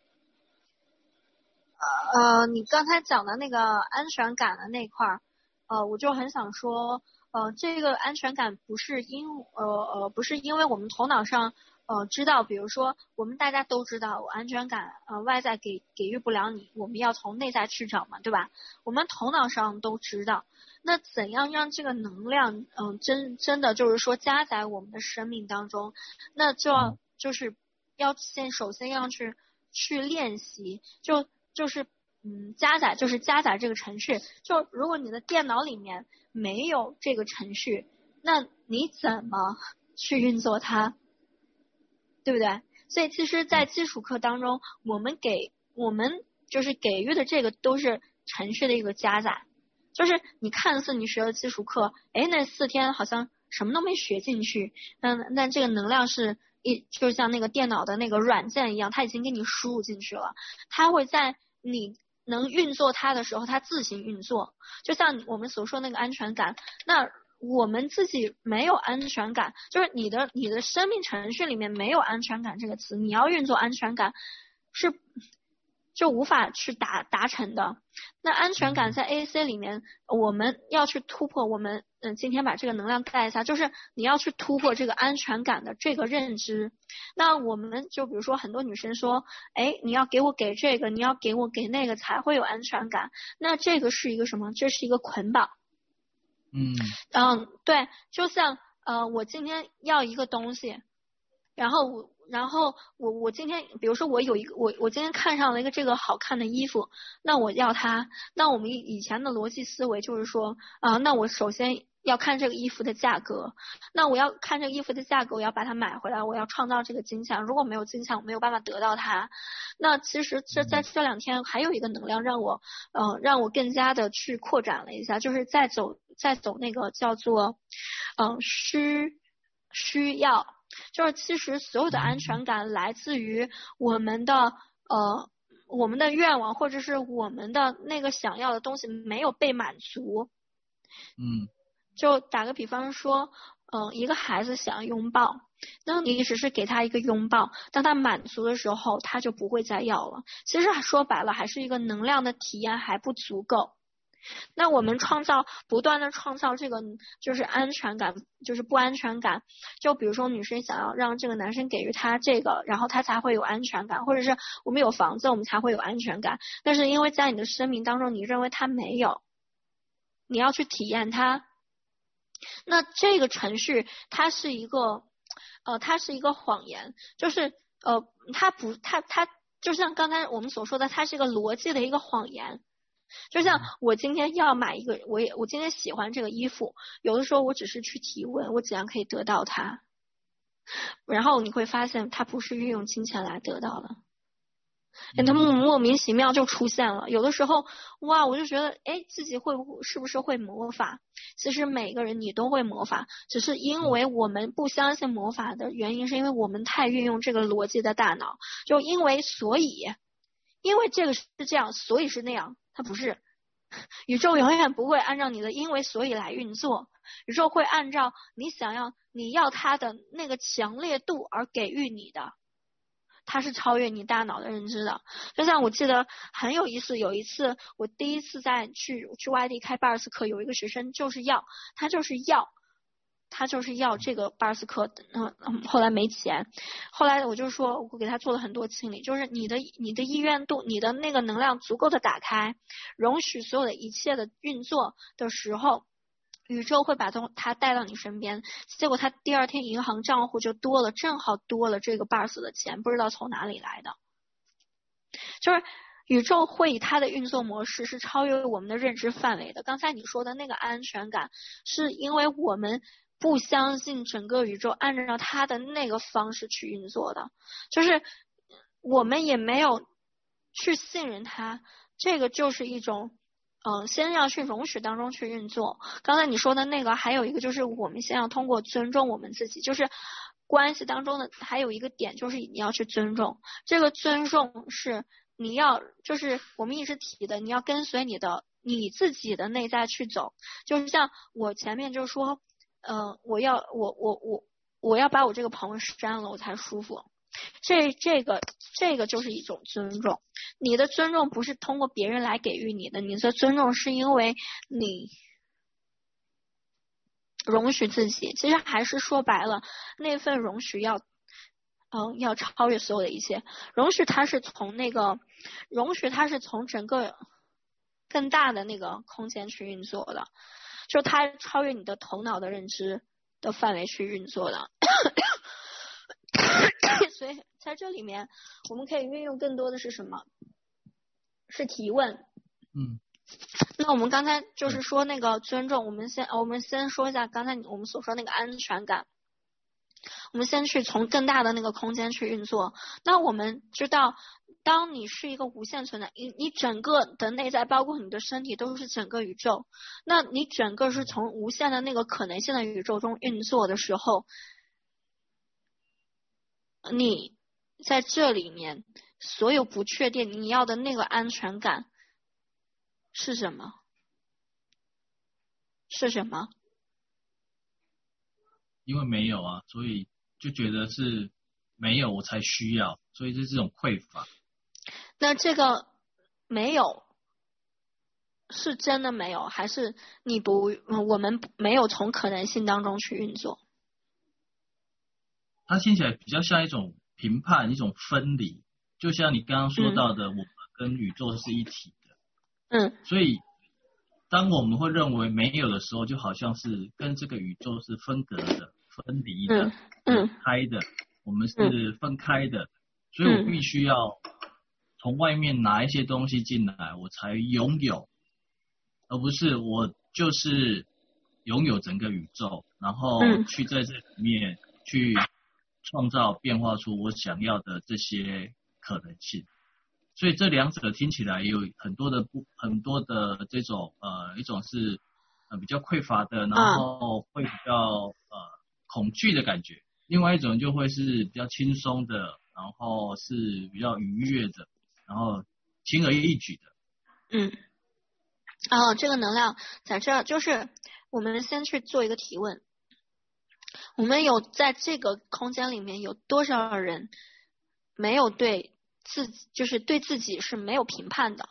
呃，你刚才讲的那个安全感的那块儿。呃，我就很想说，呃，这个安全感不是因呃呃不是因为我们头脑上呃知道，比如说我们大家都知道，我安全感呃外在给给予不了你，我们要从内在去找嘛，对吧？我们头脑上都知道，那怎样让这个能量嗯、呃、真真的就是说加在我们的生命当中，那就要就是要先首先要去去练习，就就是。嗯，加载就是加载这个程序。就如果你的电脑里面没有这个程序，那你怎么 去运作它？对不对？所以其实，在基础课当中，我们给我们就是给予的这个都是程序的一个加载。就是你看似你学了基础课，哎，那四天好像什么都没学进去。那那这个能量是一就像那个电脑的那个软件一样，它已经给你输入进去了，它会在你。能运作它的时候，它自行运作。就像我们所说那个安全感，那我们自己没有安全感，就是你的你的生命程序里面没有安全感这个词，你要运作安全感是就无法去达达成的。那安全感在 AC 里面，我们要去突破。我们嗯，今天把这个能量带一下，就是你要去突破这个安全感的这个认知。那我们就比如说很多女生说，哎，你要给我给这个，你要给我给那个才会有安全感。那这个是一个什么？这是一个捆绑。嗯嗯，对，就像呃，我今天要一个东西，然后我。然后我我今天，比如说我有一个我我今天看上了一个这个好看的衣服，那我要它。那我们以以前的逻辑思维就是说，啊、呃，那我首先要看这个衣服的价格。那我要看这个衣服的价格，我要把它买回来，我要创造这个金钱。如果没有金钱，我没有办法得到它。那其实这在这两天还有一个能量让我，呃，让我更加的去扩展了一下，就是在走在走那个叫做，嗯、呃，需需要。就是其实所有的安全感来自于我们的呃我们的愿望或者是我们的那个想要的东西没有被满足。嗯。就打个比方说，嗯、呃，一个孩子想要拥抱，那你只是给他一个拥抱，当他满足的时候，他就不会再要了。其实说白了，还是一个能量的体验还不足够。那我们创造，不断的创造这个就是安全感，就是不安全感。就比如说女生想要让这个男生给予她这个，然后她才会有安全感，或者是我们有房子，我们才会有安全感。但是因为在你的生命当中，你认为他没有，你要去体验他。那这个程序它是一个，呃，它是一个谎言，就是呃，它不，它它就像刚才我们所说的，它是一个逻辑的一个谎言。就像我今天要买一个，我也我今天喜欢这个衣服，有的时候我只是去提问，我怎样可以得到它，然后你会发现它不是运用金钱来得到的，哎它莫莫名其妙就出现了。有的时候，哇，我就觉得，哎，自己会不是不是会魔法？其实每个人你都会魔法，只是因为我们不相信魔法的原因，是因为我们太运用这个逻辑的大脑，就因为所以，因为这个是这样，所以是那样。它不是，宇宙永远不会按照你的因为所以来运作，宇宙会按照你想要你要它的那个强烈度而给予你的，它是超越你大脑的认知的。就像我记得很有意思，有一次我第一次在去去外地开巴尔斯课，有一个学生就是要他就是要，他就是要这个巴尔斯克，嗯嗯，后来没钱，后来我就说，我给他做了很多清理，就是你的你的意愿度，你的那个能量足够的打开，容许所有的一切的运作的时候，宇宙会把他他带到你身边。结果他第二天银行账户就多了，正好多了这个巴尔斯的钱，不知道从哪里来的，就是。宇宙会以它的运作模式是超越我们的认知范围的。刚才你说的那个安全感，是因为我们不相信整个宇宙按照他的那个方式去运作的，就是我们也没有去信任他。这个就是一种，嗯、先要去容许当中去运作。刚才你说的那个，还有一个就是我们先要通过尊重我们自己，就是关系当中的还有一个点就是你要去尊重。这个尊重是。你要就是我们一直提的，你要跟随你的你自己的内在去走，就是像我前面就说，嗯、我要我我我我要把我这个朋友删了，我才舒服。这这个这个就是一种尊重，你的尊重不是通过别人来给予你的，你的尊重是因为你容许自己，其实还是说白了，那份容许要。嗯，要超越所有的一切，容许它是从那个，容许它是从整个更大的那个空间去运作的，就它超越你的头脑的认知的范围去运作的。所以在这里面，我们可以运用更多的是什么？是提问。嗯。那我们刚才就是说那个尊重，我们先我们先说一下刚才我们所说那个安全感。我们先去从更大的那个空间去运作。那我们知道，当你是一个无限存在，你你整个的内在，包括你的身体，都是整个宇宙。那你整个是从无限的那个可能性的宇宙中运作的时候，你在这里面所有不确定，你要的那个安全感是什么？是什么？因为没有啊，所以就觉得是没有我才需要，所以是这种匮乏。那这个没有是真的没有，还是你不？我们没有从可能性当中去运作？它听起来比较像一种评判，一种分离，就像你刚刚说到的，嗯、我们跟宇宙是一体的。嗯。所以。当我们会认为没有的时候，就好像是跟这个宇宙是分隔的、分离的、嗯、开的，我们是分开的，所以我必须要从外面拿一些东西进来，我才拥有，而不是我就是拥有整个宇宙，然后去在这里面去创造、变化出我想要的这些可能性。所以这两者听起来有很多的不很多的这种呃一种是呃比较匮乏的，然后会比较呃恐惧的感觉，另外一种就会是比较轻松的，然后是比较愉悦的，然后轻而易举的。嗯，哦，这个能量在这儿，就是我们先去做一个提问，我们有在这个空间里面有多少人没有对？自己就是对自己是没有评判的，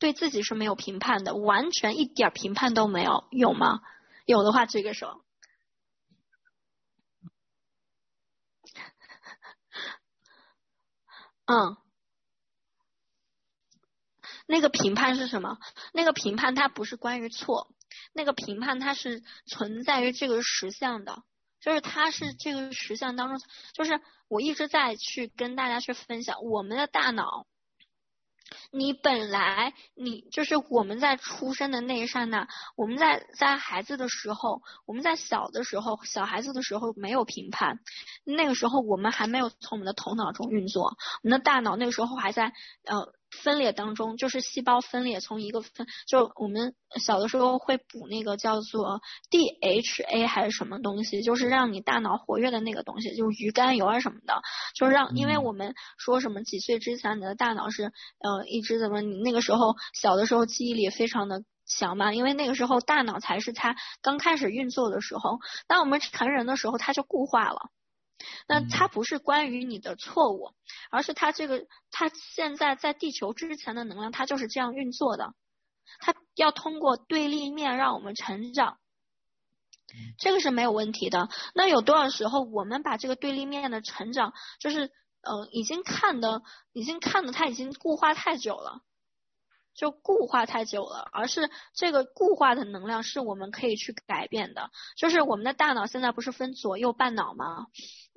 对自己是没有评判的，完全一点评判都没有，有吗？有的话举个手。嗯，那个评判是什么？那个评判它不是关于错，那个评判它是存在于这个实相的。就是它是这个实相当中，就是我一直在去跟大家去分享我们的大脑。你本来你就是我们在出生的那一刹那，我们在在孩子的时候，我们在小的时候，小孩子的时候没有评判，那个时候我们还没有从我们的头脑中运作，我们的大脑那个时候还在呃。分裂当中，就是细胞分裂，从一个分，就我们小的时候会补那个叫做 DHA 还是什么东西，就是让你大脑活跃的那个东西，就是鱼肝油啊什么的，就是让，因为我们说什么几岁之前你的大脑是呃一直怎么，你那个时候小的时候记忆力非常的强嘛，因为那个时候大脑才是它刚开始运作的时候，当我们成人的时候，它就固化了。那它不是关于你的错误，而是它这个它现在在地球之前的能量，它就是这样运作的。它要通过对立面让我们成长，这个是没有问题的。那有多少时候我们把这个对立面的成长，就是呃，已经看的，已经看的它已经固化太久了。就固化太久了，而是这个固化的能量是我们可以去改变的。就是我们的大脑现在不是分左右半脑吗？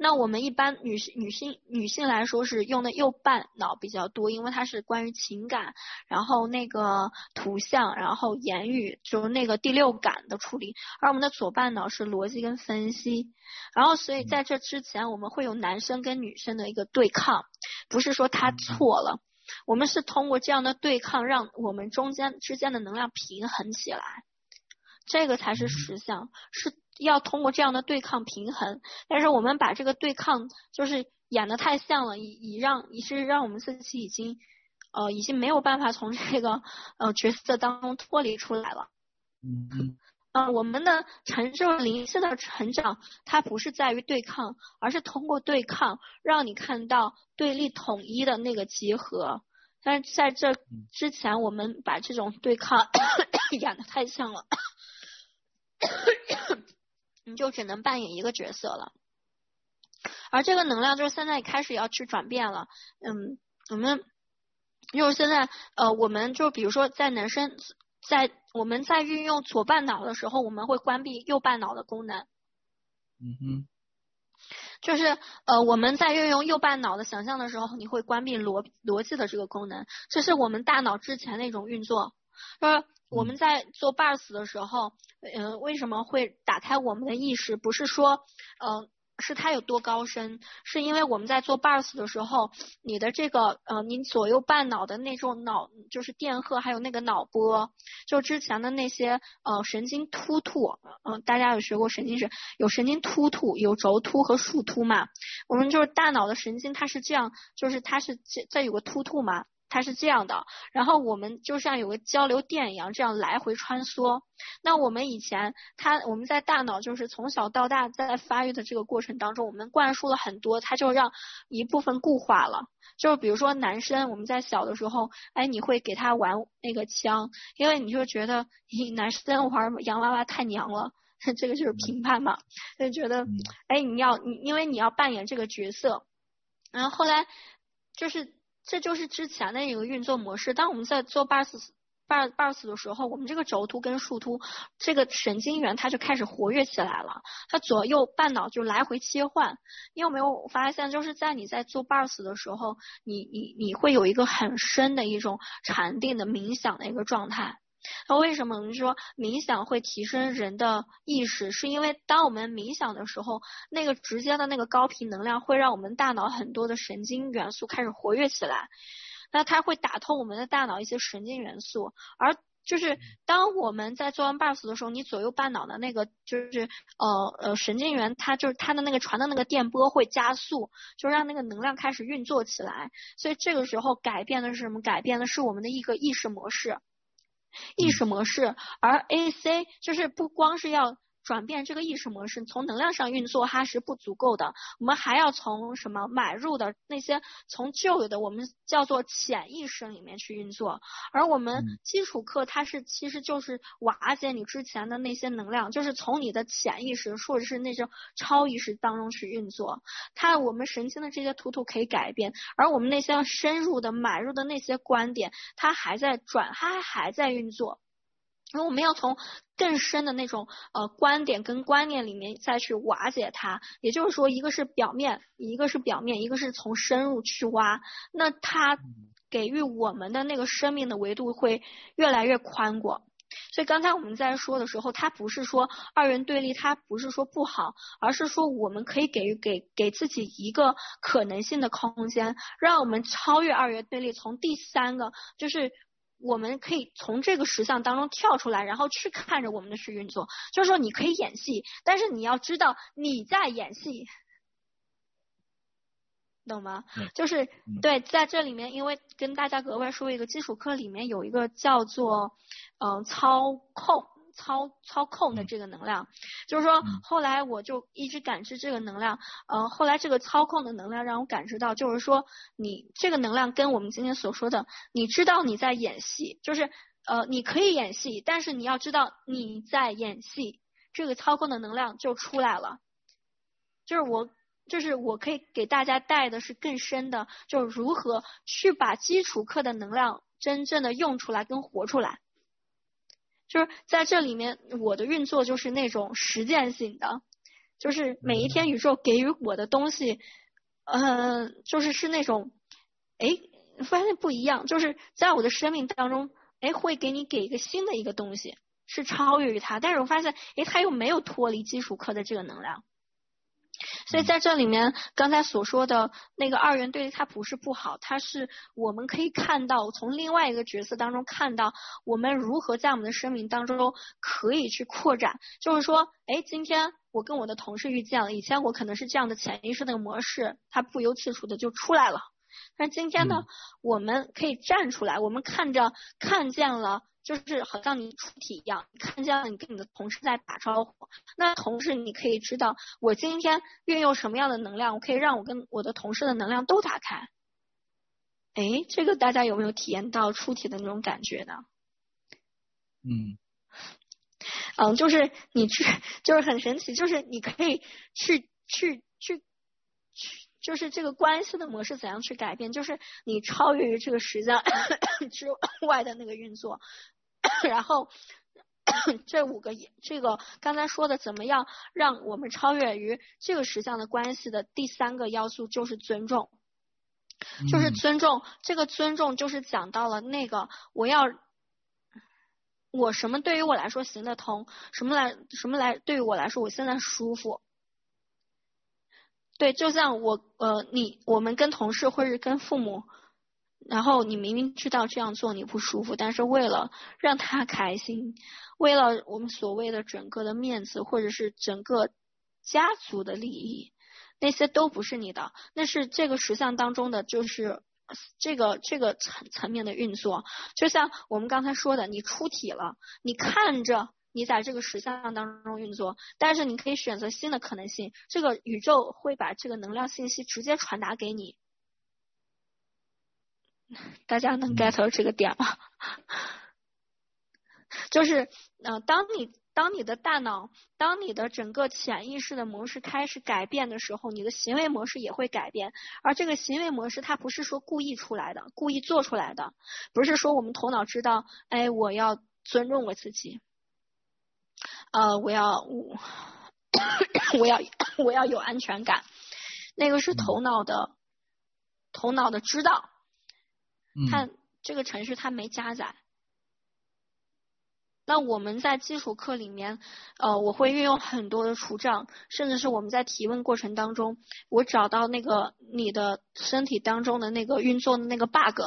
那我们一般女性女性女性来说是用的右半脑比较多，因为它是关于情感，然后那个图像，然后言语，就是那个第六感的处理。而我们的左半脑是逻辑跟分析。然后所以在这之前，我们会有男生跟女生的一个对抗，不是说他错了。我们是通过这样的对抗，让我们中间之间的能量平衡起来，这个才是实相，是要通过这样的对抗平衡。但是我们把这个对抗就是演得太像了，以以让以是让我们自己已经呃已经没有办法从这个呃角色当中脱离出来了。嗯嗯。呃，我们的成就灵性的成长，它不是在于对抗，而是通过对抗让你看到对立统一的那个集合。但是在这之前，我们把这种对抗 演的太像了，你就只能扮演一个角色了。而这个能量就是现在开始要去转变了。嗯，我们就是现在呃，我们就比如说在男生。在我们在运用左半脑的时候，我们会关闭右半脑的功能。嗯哼，就是呃，我们在运用右半脑的想象的时候，你会关闭逻逻辑的这个功能，这是我们大脑之前的一种运作。就是我们在做 BARS 的时候，嗯、呃，为什么会打开我们的意识？不是说，嗯、呃。是它有多高深？是因为我们在做 BARS 的时候，你的这个呃，你左右半脑的那种脑就是电荷，还有那个脑波，就之前的那些呃神经突突，嗯、呃，大家有学过神经学，有神经突突，有轴突和树突嘛？我们就是大脑的神经，它是这样，就是它是这这有个突突嘛？它是这样的，然后我们就像有个交流电一样，这样来回穿梭。那我们以前，它我们在大脑就是从小到大在发育的这个过程当中，我们灌输了很多，它就让一部分固化了。就是比如说男生，我们在小的时候，哎，你会给他玩那个枪，因为你就觉得，咦，男生玩洋娃娃太娘了，这个就是评判嘛，就觉得，哎，你要你因为你要扮演这个角色，然后后来就是。这就是之前的一个运作模式。当我们在做 BARS BARS BARS 的时候，我们这个轴突跟树突这个神经元它就开始活跃起来了，它左右半脑就来回切换。你有没有发现，就是在你在做 BARS 的时候，你你你会有一个很深的一种禅定的冥想的一个状态。那为什么我们说冥想会提升人的意识？是因为当我们冥想的时候，那个直接的那个高频能量会让我们大脑很多的神经元素开始活跃起来，那它会打通我们的大脑一些神经元素，而就是当我们在做完 BARS 的时候，你左右半脑的那个就是呃呃神经元，它就是它的那个传的那个电波会加速，就让那个能量开始运作起来，所以这个时候改变的是什么？改变的是我们的一个意识模式。意识模式，而 AC 就是不光是要。转变这个意识模式，从能量上运作它是不足够的，我们还要从什么买入的那些从旧有的我们叫做潜意识里面去运作，而我们基础课它是其实就是瓦解你之前的那些能量，就是从你的潜意识或者是那种超意识当中去运作，它我们神经的这些图图可以改变，而我们那些深入的买入的那些观点，它还在转，它还还在运作。然后我们要从更深的那种呃观点跟观念里面再去瓦解它，也就是说，一个是表面，一个是表面，一个是从深入去挖，那它给予我们的那个生命的维度会越来越宽广。所以刚才我们在说的时候，它不是说二元对立，它不是说不好，而是说我们可以给予给给自己一个可能性的空间，让我们超越二元对立，从第三个就是。我们可以从这个实相当中跳出来，然后去看着我们的去运作。就是说，你可以演戏，但是你要知道你在演戏，懂吗？就是对，在这里面，因为跟大家额外说一个基础课里面有一个叫做嗯、呃、操控。操操控的这个能量，就是说，后来我就一直感知这个能量，呃，后来这个操控的能量让我感知到，就是说，你这个能量跟我们今天所说的，你知道你在演戏，就是呃，你可以演戏，但是你要知道你在演戏，这个操控的能量就出来了。就是我，就是我可以给大家带的是更深的，就是如何去把基础课的能量真正的用出来跟活出来。就是在这里面，我的运作就是那种实践性的，就是每一天宇宙给予我的东西，嗯、呃，就是是那种，哎，发现不一样，就是在我的生命当中，哎，会给你给一个新的一个东西，是超越于它，但是我发现，哎，它又没有脱离基础课的这个能量。所以在这里面，刚才所说的那个二元对立，它不是不好，它是我们可以看到，从另外一个角色当中看到，我们如何在我们的生命当中可以去扩展。就是说，哎，今天我跟我的同事遇见了，以前我可能是这样的潜意识那个模式，它不由自主的就出来了。但今天呢，嗯、我们可以站出来，我们看着看见了。就是好像你出体一样，你看见了你跟你的同事在打招呼，那同时你可以知道我今天运用什么样的能量，我可以让我跟我的同事的能量都打开。哎，这个大家有没有体验到出体的那种感觉呢？嗯，嗯，就是你去，就是很神奇，就是你可以去去去去，就是这个关系的模式怎样去改变，就是你超越于这个时间 之外的那个运作。然后这五个这个刚才说的怎么样让我们超越于这个实相的关系的第三个要素就是尊重，就是尊重。这个尊重就是讲到了那个我要我什么对于我来说行得通，什么来什么来对于我来说我现在舒服。对，就像我呃你我们跟同事或者跟父母。然后你明明知道这样做你不舒服，但是为了让他开心，为了我们所谓的整个的面子，或者是整个家族的利益，那些都不是你的，那是这个实相当中的，就是这个这个层层面的运作。就像我们刚才说的，你出体了，你看着你在这个实相当中运作，但是你可以选择新的可能性，这个宇宙会把这个能量信息直接传达给你。大家能 get 到这个点吗？就是，呃，当你当你的大脑，当你的整个潜意识的模式开始改变的时候，你的行为模式也会改变。而这个行为模式，它不是说故意出来的，故意做出来的，不是说我们头脑知道，哎，我要尊重我自己，呃，我要我我要我要有安全感，那个是头脑的，头脑的知道。看这个程序，它没加载。那我们在基础课里面，呃，我会运用很多的除障，甚至是我们在提问过程当中，我找到那个你的身体当中的那个运作的那个 bug，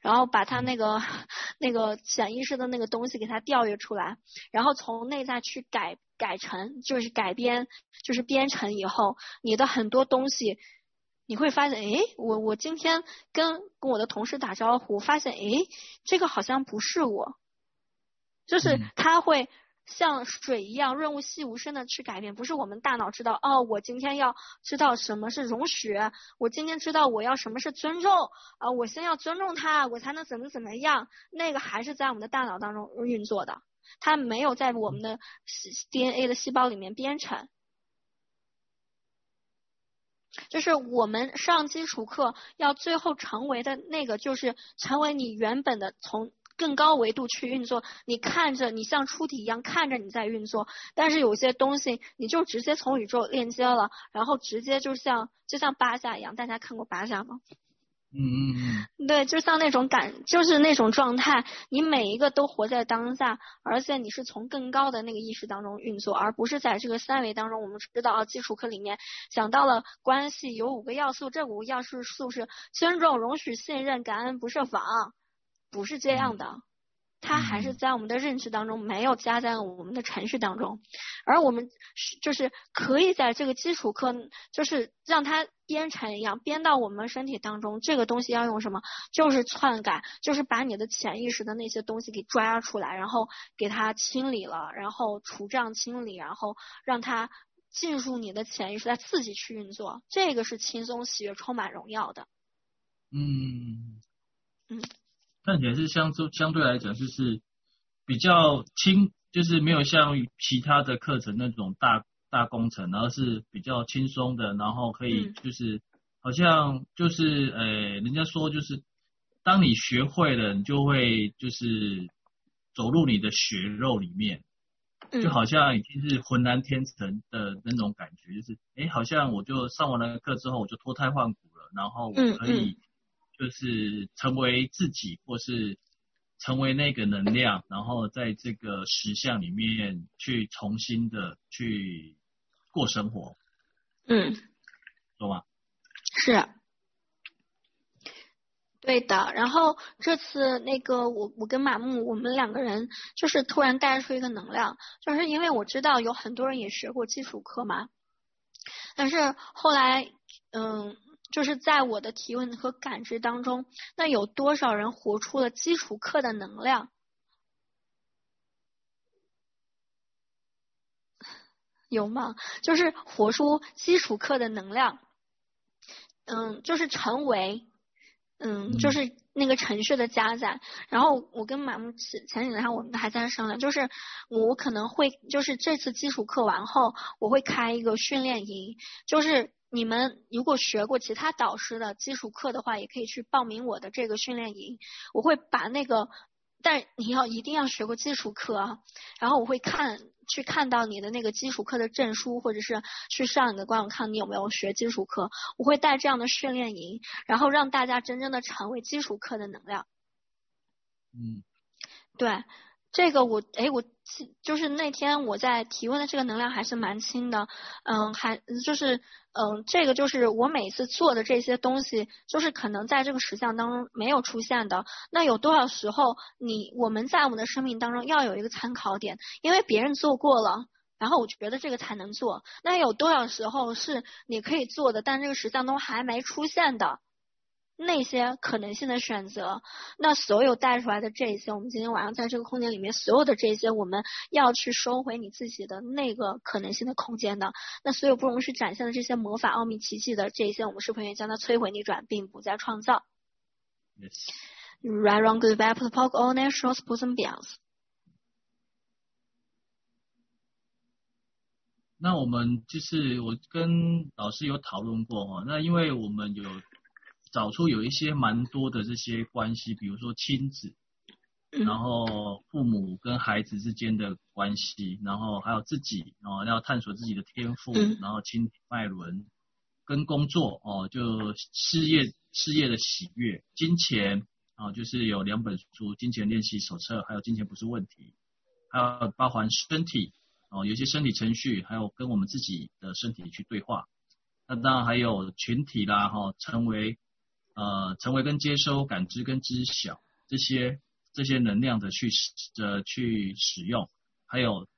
然后把它那个 那个潜意识的那个东西给它调阅出来，然后从内在去改改成，就是改编，就是编程以后，你的很多东西。你会发现，哎，我我今天跟跟我的同事打招呼，发现，哎，这个好像不是我，就是他会像水一样润物细无声的去改变，不是我们大脑知道，哦，我今天要知道什么是容许，我今天知道我要什么是尊重，啊，我先要尊重他，我才能怎么怎么样，那个还是在我们的大脑当中运作的，它没有在我们的 DNA 的细胞里面编程。就是我们上基础课要最后成为的那个，就是成为你原本的从更高维度去运作。你看着你像出题一样看着你在运作，但是有些东西你就直接从宇宙链接了，然后直接就像就像八下一样，大家看过八下吗？嗯嗯嗯，对，就像那种感，就是那种状态，你每一个都活在当下，而且你是从更高的那个意识当中运作，而不是在这个三维当中。我们知道啊，基础课里面讲到了关系有五个要素，这五个要素是尊重、容许、信任、感恩、不设防，不是这样的。嗯它还是在我们的认知当中，没有加在我们的程序当中，而我们是就是可以在这个基础课，就是让它编程一样编到我们身体当中。这个东西要用什么？就是篡改，就是把你的潜意识的那些东西给抓出来，然后给它清理了，然后除障清理，然后让它进入你的潜意识，再自己去运作。这个是轻松、喜悦、充满荣耀的。嗯嗯。看起来是相对相对来讲就是比较轻，就是没有像其他的课程那种大大工程，然后是比较轻松的，然后可以就是、嗯、好像就是呃，人家说就是当你学会了，你就会就是走入你的血肉里面。就好像已经是浑然天成的那种感觉，就是哎，好像我就上完了课之后，我就脱胎换骨了，然后我可以就是成为自己，或是成为那个能量，然后在这个实相里面去重新的去过生活。嗯，懂吗？是。对的，然后这次那个我我跟马木我们两个人就是突然带出一个能量，就是因为我知道有很多人也学过基础课嘛，但是后来嗯，就是在我的提问和感知当中，那有多少人活出了基础课的能量？有吗？就是活出基础课的能量，嗯，就是成为。嗯，就是那个程序的加载，然后我跟马木前前几天我们还在商量，就是我可能会就是这次基础课完后，我会开一个训练营，就是你们如果学过其他导师的基础课的话，也可以去报名我的这个训练营，我会把那个，但你要一定要学过基础课啊，然后我会看。去看到你的那个基础课的证书，或者是去上你的官网看你有没有学基础课。我会带这样的训练营，然后让大家真正的成为基础课的能量。嗯，对。这个我哎，我就是那天我在提问的这个能量还是蛮轻的，嗯，还就是嗯，这个就是我每次做的这些东西，就是可能在这个实相当中没有出现的。那有多少时候你我们在我们的生命当中要有一个参考点，因为别人做过了，然后我觉得这个才能做。那有多少时候是你可以做的，但这个实相中还没出现的？那些可能性的选择，那所有带出来的这些，我们今天晚上在这个空间里面所有的这些，我们要去收回你自己的那个可能性的空间的，那所有不容易展现的这些魔法、奥秘、奇迹的这些，我们是否愿意将它摧毁、逆转，并不再创造？Yes. Right, wrong, good, bad, put, poke, all natural, put some bells。那我们就是我跟老师有讨论过哈，那因为我们有。找出有一些蛮多的这些关系，比如说亲子，然后父母跟孩子之间的关系，然后还有自己哦，要探索自己的天赋，然后亲脉轮跟工作哦，就事业事业的喜悦，金钱啊，就是有两本书《金钱练习手册》，还有《金钱不是问题》，还有包含身体哦，有些身体程序，还有跟我们自己的身体去对话。那当然还有群体啦，哈，成为。呃，成为跟接收、感知跟知晓这些这些能量的去使的去使用，还有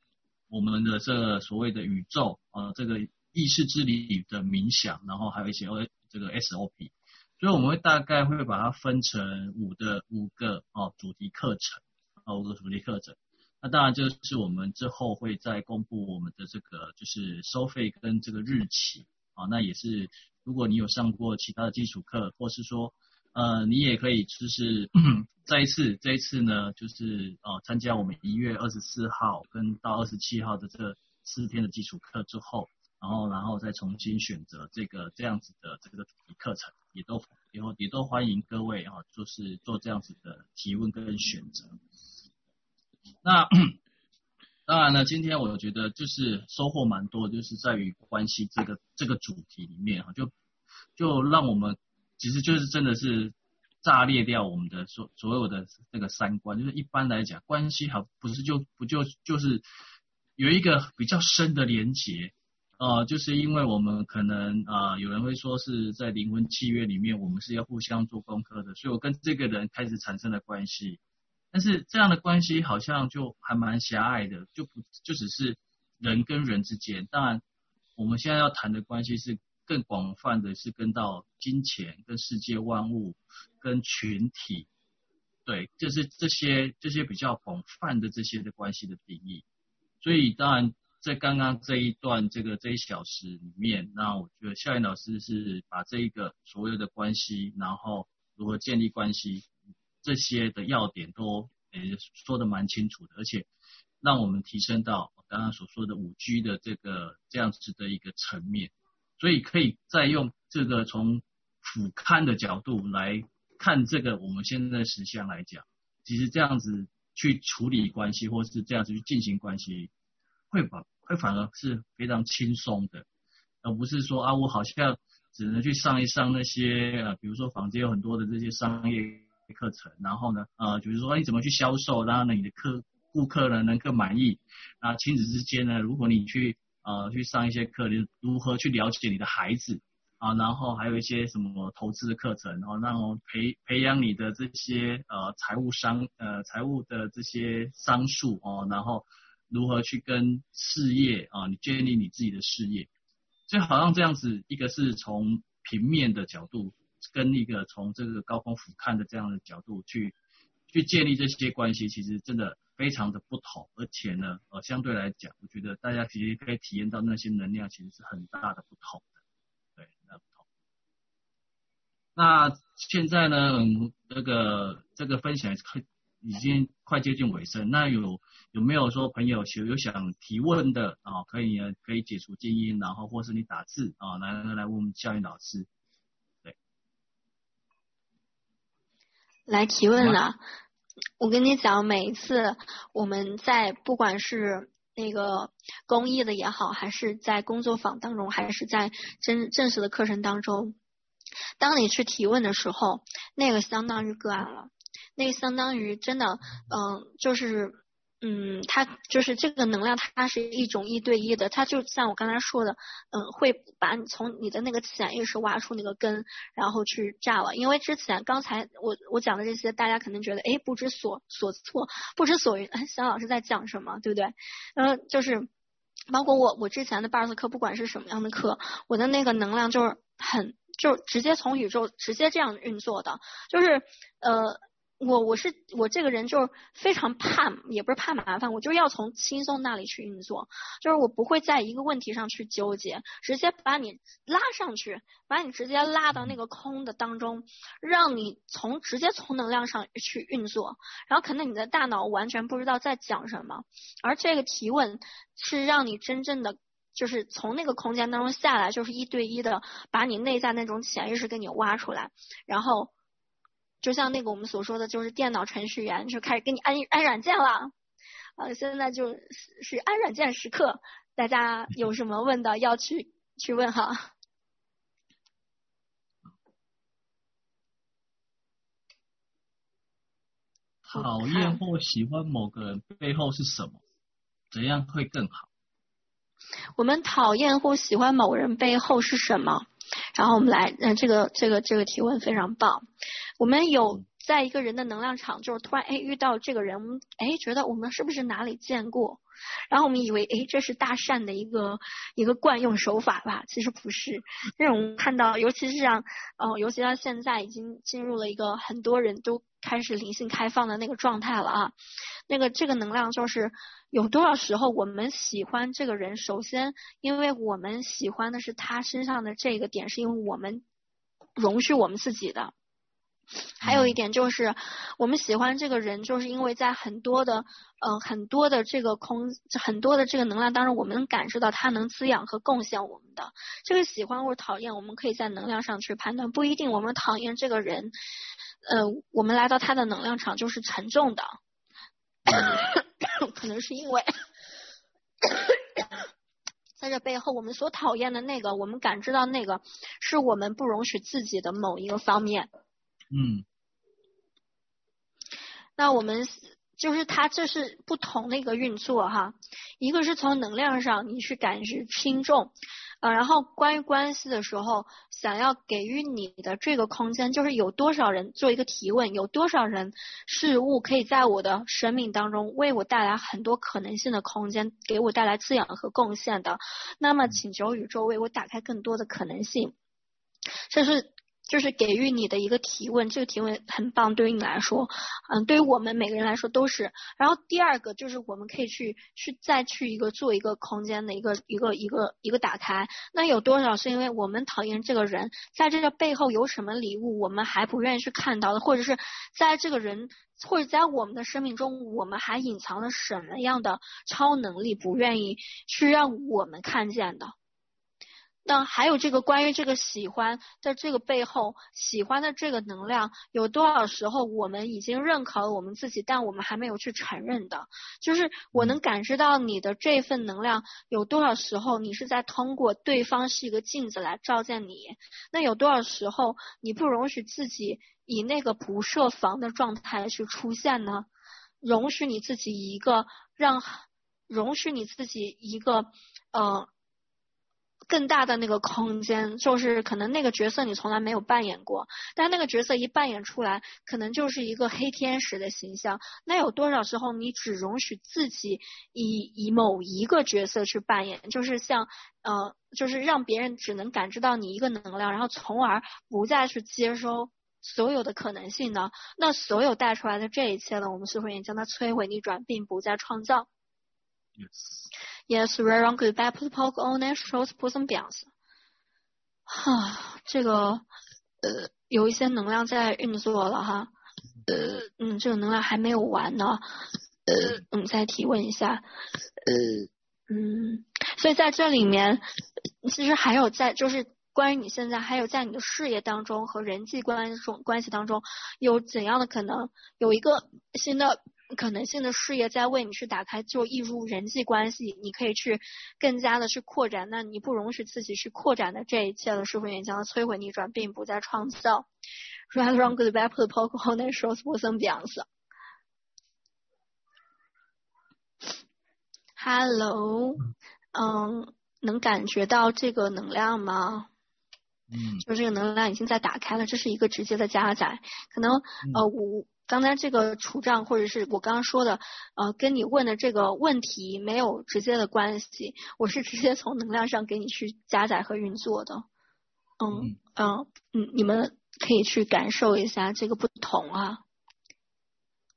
我们的这个所谓的宇宙呃，这个意识之理的冥想，然后还有一些 O 这个 SOP，所以我们会大概会把它分成五的五个哦主题课程啊五个主题课程，那当然就是我们之后会再公布我们的这个就是收费跟这个日期啊，那也是。如果你有上过其他的基础课，或是说，呃，你也可以就是 再一次，这一次呢，就是呃参加我们一月二十四号跟到二十七号的这四天的基础课之后，然后然后再重新选择这个这样子的这个主题课程，也都以后也都欢迎各位啊，就是做这样子的提问跟选择。那。当然了，今天我觉得就是收获蛮多，就是在于关系这个这个主题里面哈，就就让我们其实就是真的是炸裂掉我们的所所有的那个三观。就是一般来讲，关系好不是就不就就是有一个比较深的连结呃，就是因为我们可能啊、有人会说是在灵魂契约里面，我们是要互相做功课的，所以我跟这个人开始产生了关系。但是这样的关系好像就还蛮狭隘的，就不就只是人跟人之间。当然，我们现在要谈的关系是更广泛的，是跟到金钱、跟世界万物、跟群体，对，就是这些这些比较广泛的这些的关系的定义。所以，当然在刚刚这一段这个这一小时里面，那我觉得笑颜老师是把这一个所有的关系，然后如何建立关系。这些的要点都呃说的蛮清楚的，而且让我们提升到刚刚所说的五 G 的这个这样子的一个层面，所以可以再用这个从俯瞰的角度来看这个我们现在实相来讲，其实这样子去处理关系，或是这样子去进行关系，会反会反而是非常轻松的，而不是说啊，我好像只能去上一上那些呃，比如说坊间有很多的这些商业课程，然后呢，呃，比如说你怎么去销售，然后呢，你的客顾客呢能更满意，啊，亲子之间呢，如果你去呃去上一些课，你如何去了解你的孩子？啊，然后还有一些什么投资的课程，然后让培培养你的这些呃财务商呃财务的这些商数哦，然后如何去跟事业啊，你建立你自己的事业，就好像这样子，一个是从平面的角度，跟一个从这个高空俯瞰的这样的角度去去建立这些关系，其实真的非常的不同，而且呢，呃，相对来讲，我觉得大家其实可以体验到那些能量，其实是很大的不同的，对。那现在呢，嗯，这个这个分享快已经快接近尾声。那有有没有说朋友有有想提问的啊？可以可以解除静音，然后或是你打字啊，来来来问我们教练老师。来提问了。我跟你讲，每一次我们在不管是那个公益的也好，还是在工作坊当中，还是在真正式的课程当中。当你去提问的时候，那个相当于个案了，那个相当于真的，嗯，就是，嗯，它就是这个能量，它是一种一对一的，它就像我刚才说的，嗯，会把你从你的那个潜意识挖出那个根，然后去炸了。因为之前刚才我我讲的这些，大家可能觉得，哎，不知所所措，不知所云，哎，小老师在讲什么，对不对？嗯，就是包括我我之前的 BARS 课，不管是什么样的课，我的那个能量就是很。就直接从宇宙直接这样运作的，就是呃，我我是我这个人就是非常怕，也不是怕麻烦，我就要从轻松那里去运作，就是我不会在一个问题上去纠结，直接把你拉上去，把你直接拉到那个空的当中，让你从直接从能量上去运作，然后可能你的大脑完全不知道在讲什么，而这个提问是让你真正的。就是从那个空间当中下来，就是一对一的把你内在那种潜意识给你挖出来，然后就像那个我们所说的，就是电脑程序员就开始给你安安软件了。啊，现在就是安软件时刻，大家 有什么问的要去去问哈。讨厌或喜欢某个人背后是什么？怎样会更好？我们讨厌或喜欢某人背后是什么？然后我们来，嗯，这个这个这个提问非常棒。我们有在一个人的能量场，就是突然哎遇到这个人，哎觉得我们是不是哪里见过？然后我们以为哎这是大善的一个一个惯用手法吧？其实不是。那种看到，尤其是像哦，尤其到现在已经进入了一个很多人都开始灵性开放的那个状态了啊。那个这个能量就是。有多少时候我们喜欢这个人？首先，因为我们喜欢的是他身上的这个点，是因为我们容许我们自己的。还有一点就是，我们喜欢这个人，就是因为在很多的呃很多的这个空很多的这个能量当中，我们能感受到他能滋养和贡献我们的。这个喜欢或讨厌，我们可以在能量上去判断，不一定我们讨厌这个人，呃，我们来到他的能量场就是沉重的。可能是因为，在这背后，我们所讨厌的那个，我们感知到那个，是我们不容许自己的某一个方面。嗯。那我们就是它，这是不同的一个运作哈。一个是从能量上，你去感知轻重。啊，然后关于关系的时候，想要给予你的这个空间，就是有多少人做一个提问，有多少人事物可以在我的生命当中为我带来很多可能性的空间，给我带来滋养和贡献的，那么请求宇宙为我打开更多的可能性，这是。就是给予你的一个提问，这个提问很棒，对于你来说，嗯，对于我们每个人来说都是。然后第二个就是我们可以去去再去一个做一个空间的一个一个一个一个打开。那有多少是因为我们讨厌这个人，在这个背后有什么礼物我们还不愿意去看到的，或者是在这个人或者在我们的生命中，我们还隐藏了什么样的超能力，不愿意去让我们看见的？那还有这个关于这个喜欢在这个背后，喜欢的这个能量，有多少时候我们已经认可了我们自己，但我们还没有去承认的？就是我能感知到你的这份能量，有多少时候你是在通过对方是一个镜子来照见你？那有多少时候你不容许自己以那个不设防的状态去出现呢？容许你自己一个让，容许你自己一个，呃。更大的那个空间，就是可能那个角色你从来没有扮演过，但那个角色一扮演出来，可能就是一个黑天使的形象。那有多少时候你只容许自己以以某一个角色去扮演，就是像呃，就是让别人只能感知到你一个能量，然后从而不再去接收所有的可能性呢？那所有带出来的这一切呢，我们是否也将它摧毁逆转，并不再创造？Yes. Yes, very wrong. Goodbye. Put poke on it shows put some bounce. 哈，这个呃有一些能量在运作了哈，呃嗯，这个能量还没有完呢，呃我们再提问一下，呃嗯，所以在这里面其实还有在就是关于你现在还有在你的事业当中和人际关系关系当中有怎样的可能有一个新的。可能性的事业在为你去打开，就一如人际关系，你可以去更加的去扩展。那你不容许自己去扩展的这一切的，是否也将它摧毁逆转，并不再创造。Right, wrong, good, bad, put, poke, hold, and shows, put some bounce. Hello，嗯，能感觉到这个能量吗？嗯，就这个能量已经在打开了，这是一个直接的加载。可能呃我。刚才这个处障，或者是我刚刚说的，呃，跟你问的这个问题没有直接的关系，我是直接从能量上给你去加载和运作的。嗯嗯嗯，你们可以去感受一下这个不同啊。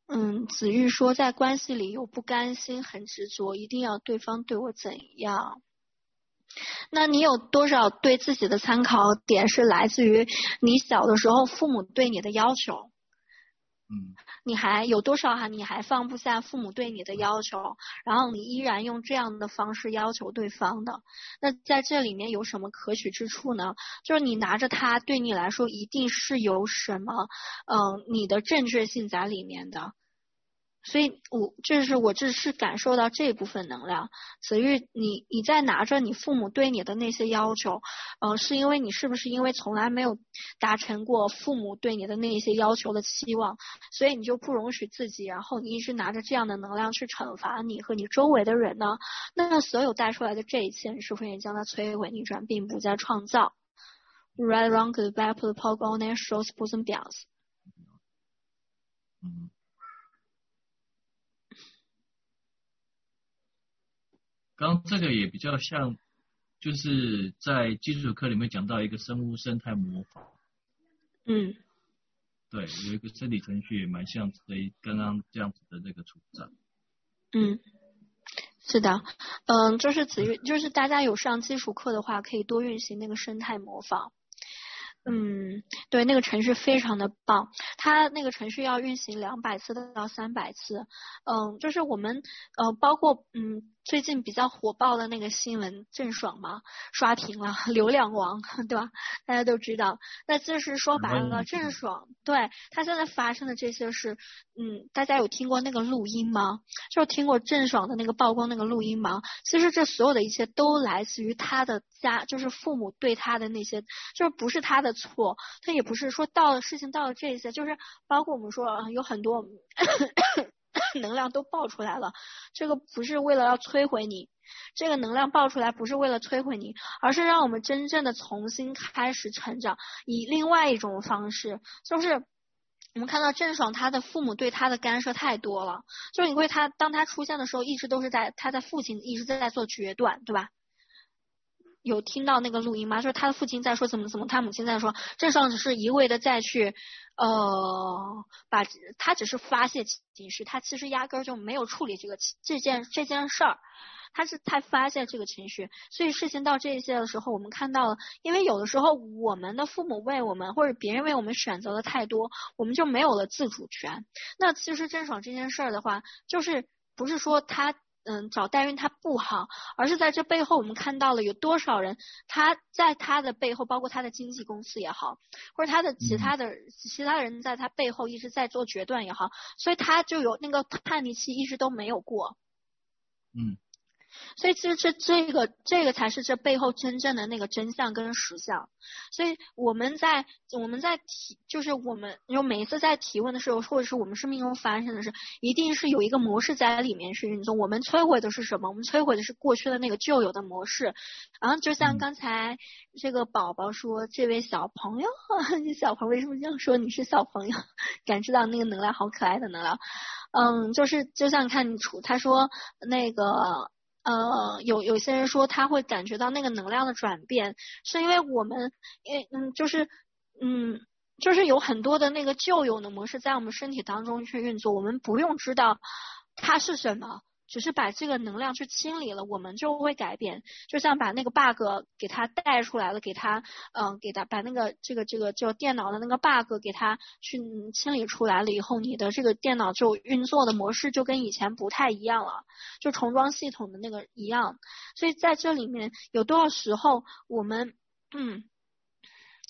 嗯，子玉说在关系里有不甘心，很执着，一定要对方对我怎样？那你有多少对自己的参考点是来自于你小的时候父母对你的要求？嗯，你还有多少哈？你还放不下父母对你的要求，然后你依然用这样的方式要求对方的，那在这里面有什么可取之处呢？就是你拿着它，对你来说一定是有什么，嗯，你的正确性在里面的。所以我这是我这是感受到这部分能量。子玉，你你在拿着你父母对你的那些要求，呃，是因为你是不是因为从来没有达成过父母对你的那些要求的期望，所以你就不容许自己，然后你一直拿着这样的能量去惩罚你和你周围的人呢？那所有带出来的这一切，你是否也将它摧毁逆转，并不再创造 redrunka 的 backputpokenashrosebusybush。刚这个也比较像，就是在基础课里面讲到一个生物生态模仿。嗯。对，有一个生理程序也蛮像这刚刚这样子的那个处长。嗯，是的，嗯，就是子玉，就是大家有上基础课的话，可以多运行那个生态模仿。嗯，对，那个程序非常的棒，它那个程序要运行两百次到三百次。嗯，就是我们呃，包括嗯。最近比较火爆的那个新闻，郑爽嘛，刷屏了，流量王，对吧？大家都知道。那就是说白了，郑爽对他现在发生的这些事，嗯，大家有听过那个录音吗？就听过郑爽的那个曝光那个录音吗？其实这所有的一切都来自于他的家，就是父母对他的那些，就是不是他的错，他也不是说到了事情到了这些，就是包括我们说有很多。能量都爆出来了，这个不是为了要摧毁你，这个能量爆出来不是为了摧毁你，而是让我们真正的重新开始成长，以另外一种方式，就是我们看到郑爽她的父母对她的干涉太多了，就是因为她当她出现的时候，一直都是在她在父亲一直在做决断，对吧？有听到那个录音吗？就是他的父亲在说怎么怎么，他母亲在说，郑爽只是一味的再去，呃，把他只是发泄情绪，他其实压根儿就没有处理这个这件这件事儿，他是太发泄这个情绪，所以事情到这些的时候，我们看到了，因为有的时候我们的父母为我们或者别人为我们选择的太多，我们就没有了自主权。那其实郑爽这件事儿的话，就是不是说他。嗯，找代孕他不好，而是在这背后我们看到了有多少人，他在他的背后，包括他的经纪公司也好，或者他的其他的、嗯、其他人在他背后一直在做决断也好，所以他就有那个叛逆期一直都没有过。嗯。所以其实这这个这个才是这背后真正的那个真相跟实相。所以我们在我们在提，就是我们就每一次在提问的时候，或者是我们生命中发生的事，一定是有一个模式在里面是运作。我们摧毁的是什么？我们摧毁的是过去的那个旧有的模式。然后就像刚才这个宝宝说，这位小朋友，你小朋友为什么这样说？你是小朋友，感知到那个能量，好可爱的能量。嗯，就是就像看出他说那个。呃，有有些人说他会感觉到那个能量的转变，是因为我们，因嗯，就是嗯，就是有很多的那个旧有的模式在我们身体当中去运作，我们不用知道它是什么。只是把这个能量去清理了，我们就会改变。就像把那个 bug 给它带出来了，给它，嗯、给它把那个这个这个就电脑的那个 bug 给它去清理出来了以后，你的这个电脑就运作的模式就跟以前不太一样了，就重装系统的那个一样。所以在这里面有多少时候我们，嗯。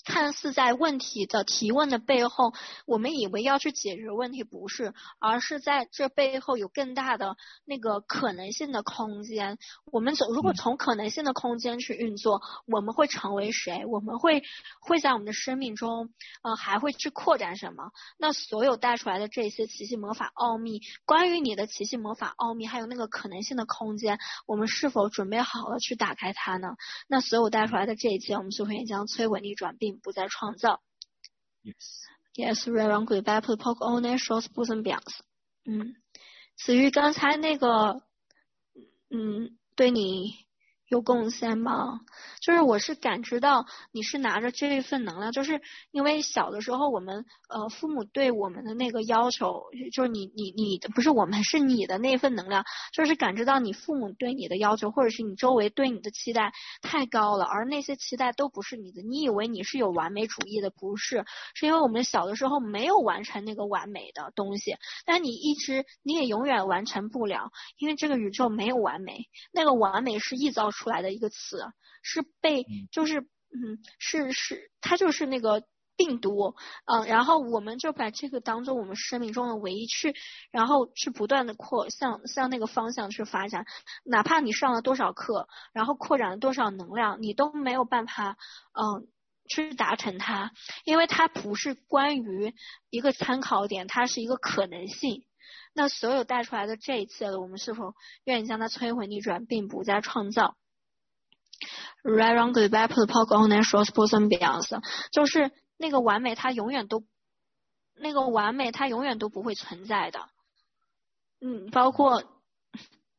看似在问题的提问的背后，我们以为要去解决问题，不是，而是在这背后有更大的那个可能性的空间。我们走，如果从可能性的空间去运作，我们会成为谁？我们会会在我们的生命中，呃，还会去扩展什么？那所有带出来的这些奇迹魔法奥秘，关于你的奇迹魔法奥秘，还有那个可能性的空间，我们是否准备好了去打开它呢？那所有带出来的这一切，我们就会将摧毁逆转并不再创造。Yes. Yes, Rerun Goodbye, Poke On and Shows Bosom Bounce。嗯，子玉刚才那个，嗯，对你。有贡献吗？就是我是感知到你是拿着这一份能量，就是因为小的时候我们呃父母对我们的那个要求，就是你你你的不是我们是你的那份能量，就是感知到你父母对你的要求，或者是你周围对你的期待太高了，而那些期待都不是你的，你以为你是有完美主义的，不是，是因为我们小的时候没有完成那个完美的东西，但你一直你也永远完成不了，因为这个宇宙没有完美，那个完美是臆造出来的一个词，是被就是嗯是是它就是那个病毒嗯，然后我们就把这个当做我们生命中的唯一去，然后去不断的扩向向那个方向去发展，哪怕你上了多少课，然后扩展了多少能量，你都没有办法嗯去达成它，因为它不是关于一个参考点，它是一个可能性。那所有带出来的这一切的，我们是否愿意将它摧毁逆转，并不再创造？Right on the back of the poke on and shows bosom bounce，就是那个完美，它永远都，那个完美，它永远都不会存在的。嗯，包括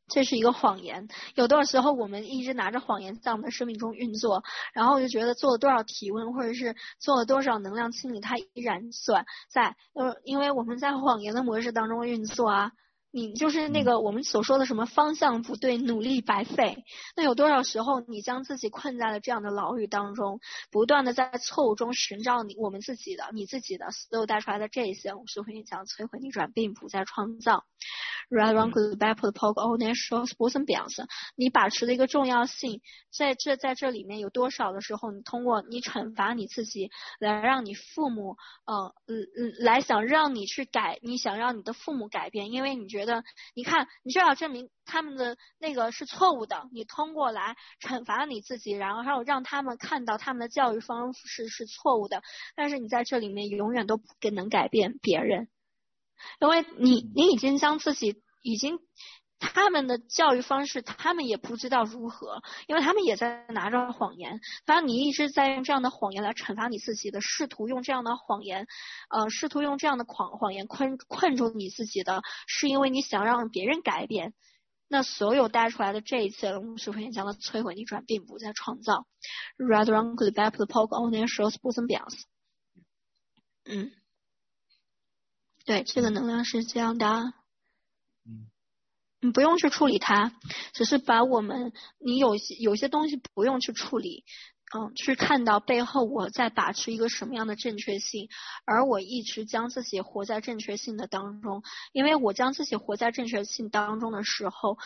这是一个谎言，有多少时候我们一直拿着谎言在我们的生命中运作，然后就觉得做了多少提问或者是做了多少能量清理，它依然存在。呃，因为我们在谎言的模式当中运作啊。你就是那个我们所说的什么方向不对，努力白费。那有多少时候你将自己困在了这样的牢狱当中，不断的在错误中寻找你我们自己的、你自己的所有带出来的这一些，我们是会讲摧毁逆转，并不再创造。Right one good bad put poke all that shows bosom bounce。你把持的一个重要性，在这在这里面有多少的时候，你通过你惩罚你自己，来让你父母，呃，嗯嗯，来想让你去改，你想让你的父母改变，因为你觉得，你看，你就要证明他们的那个是错误的，你通过来惩罚你自己，然后还有让他们看到他们的教育方式是错误的，但是你在这里面永远都不能改变别人。因为你，你已经将自己已经他们的教育方式，他们也不知道如何，因为他们也在拿着谎言。反正你一直在用这样的谎言来惩罚你自己的，试图用这样的谎言，呃，试图用这样的谎谎言困困住你自己的，是因为你想让别人改变。那所有带出来的这一切龙母师傅演讲的摧毁逆转，并不在创造。Rather wrongly back the poke on their shows both and beyond。嗯，对，这个能量是这样的。不用去处理它，只是把我们，你有些有些东西不用去处理。嗯，去看到背后我在把持一个什么样的正确性，而我一直将自己活在正确性的当中，因为我将自己活在正确性当中的时候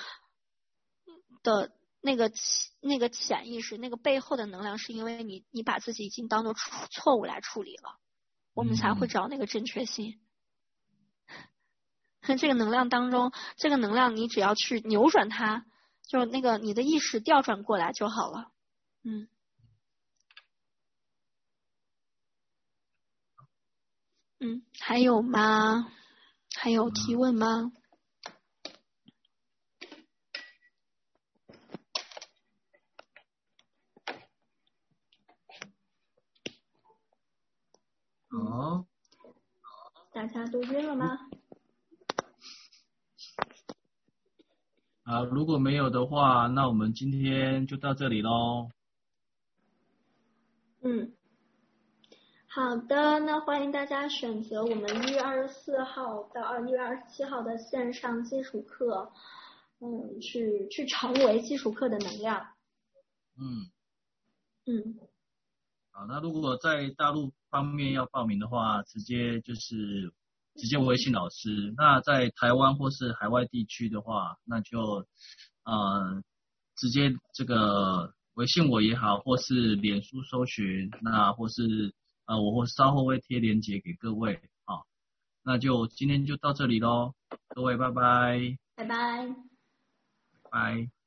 的那个那个潜意识，那个背后的能量，是因为你你把自己已经当做错误来处理了，我们才会找那个正确性。这个能量当中，这个能量你只要去扭转它，就那个你的意识调转过来就好了，嗯。嗯，还有吗？还有提问吗？好，大家都晕了吗？啊，如果没有的话，那我们今天就到这里喽。嗯。好的，那欢迎大家选择我们一月二十四号到二一月二十七号的线上基础课，嗯，去去成为基础课的能量。嗯嗯。好，那如果在大陆方面要报名的话，直接就是直接微信老师。那在台湾或是海外地区的话，那就呃直接这个微信我也好，或是脸书搜寻，那或是。呃，我会稍后会贴链接给各位，啊，那就今天就到这里喽，各位拜拜，拜拜，拜。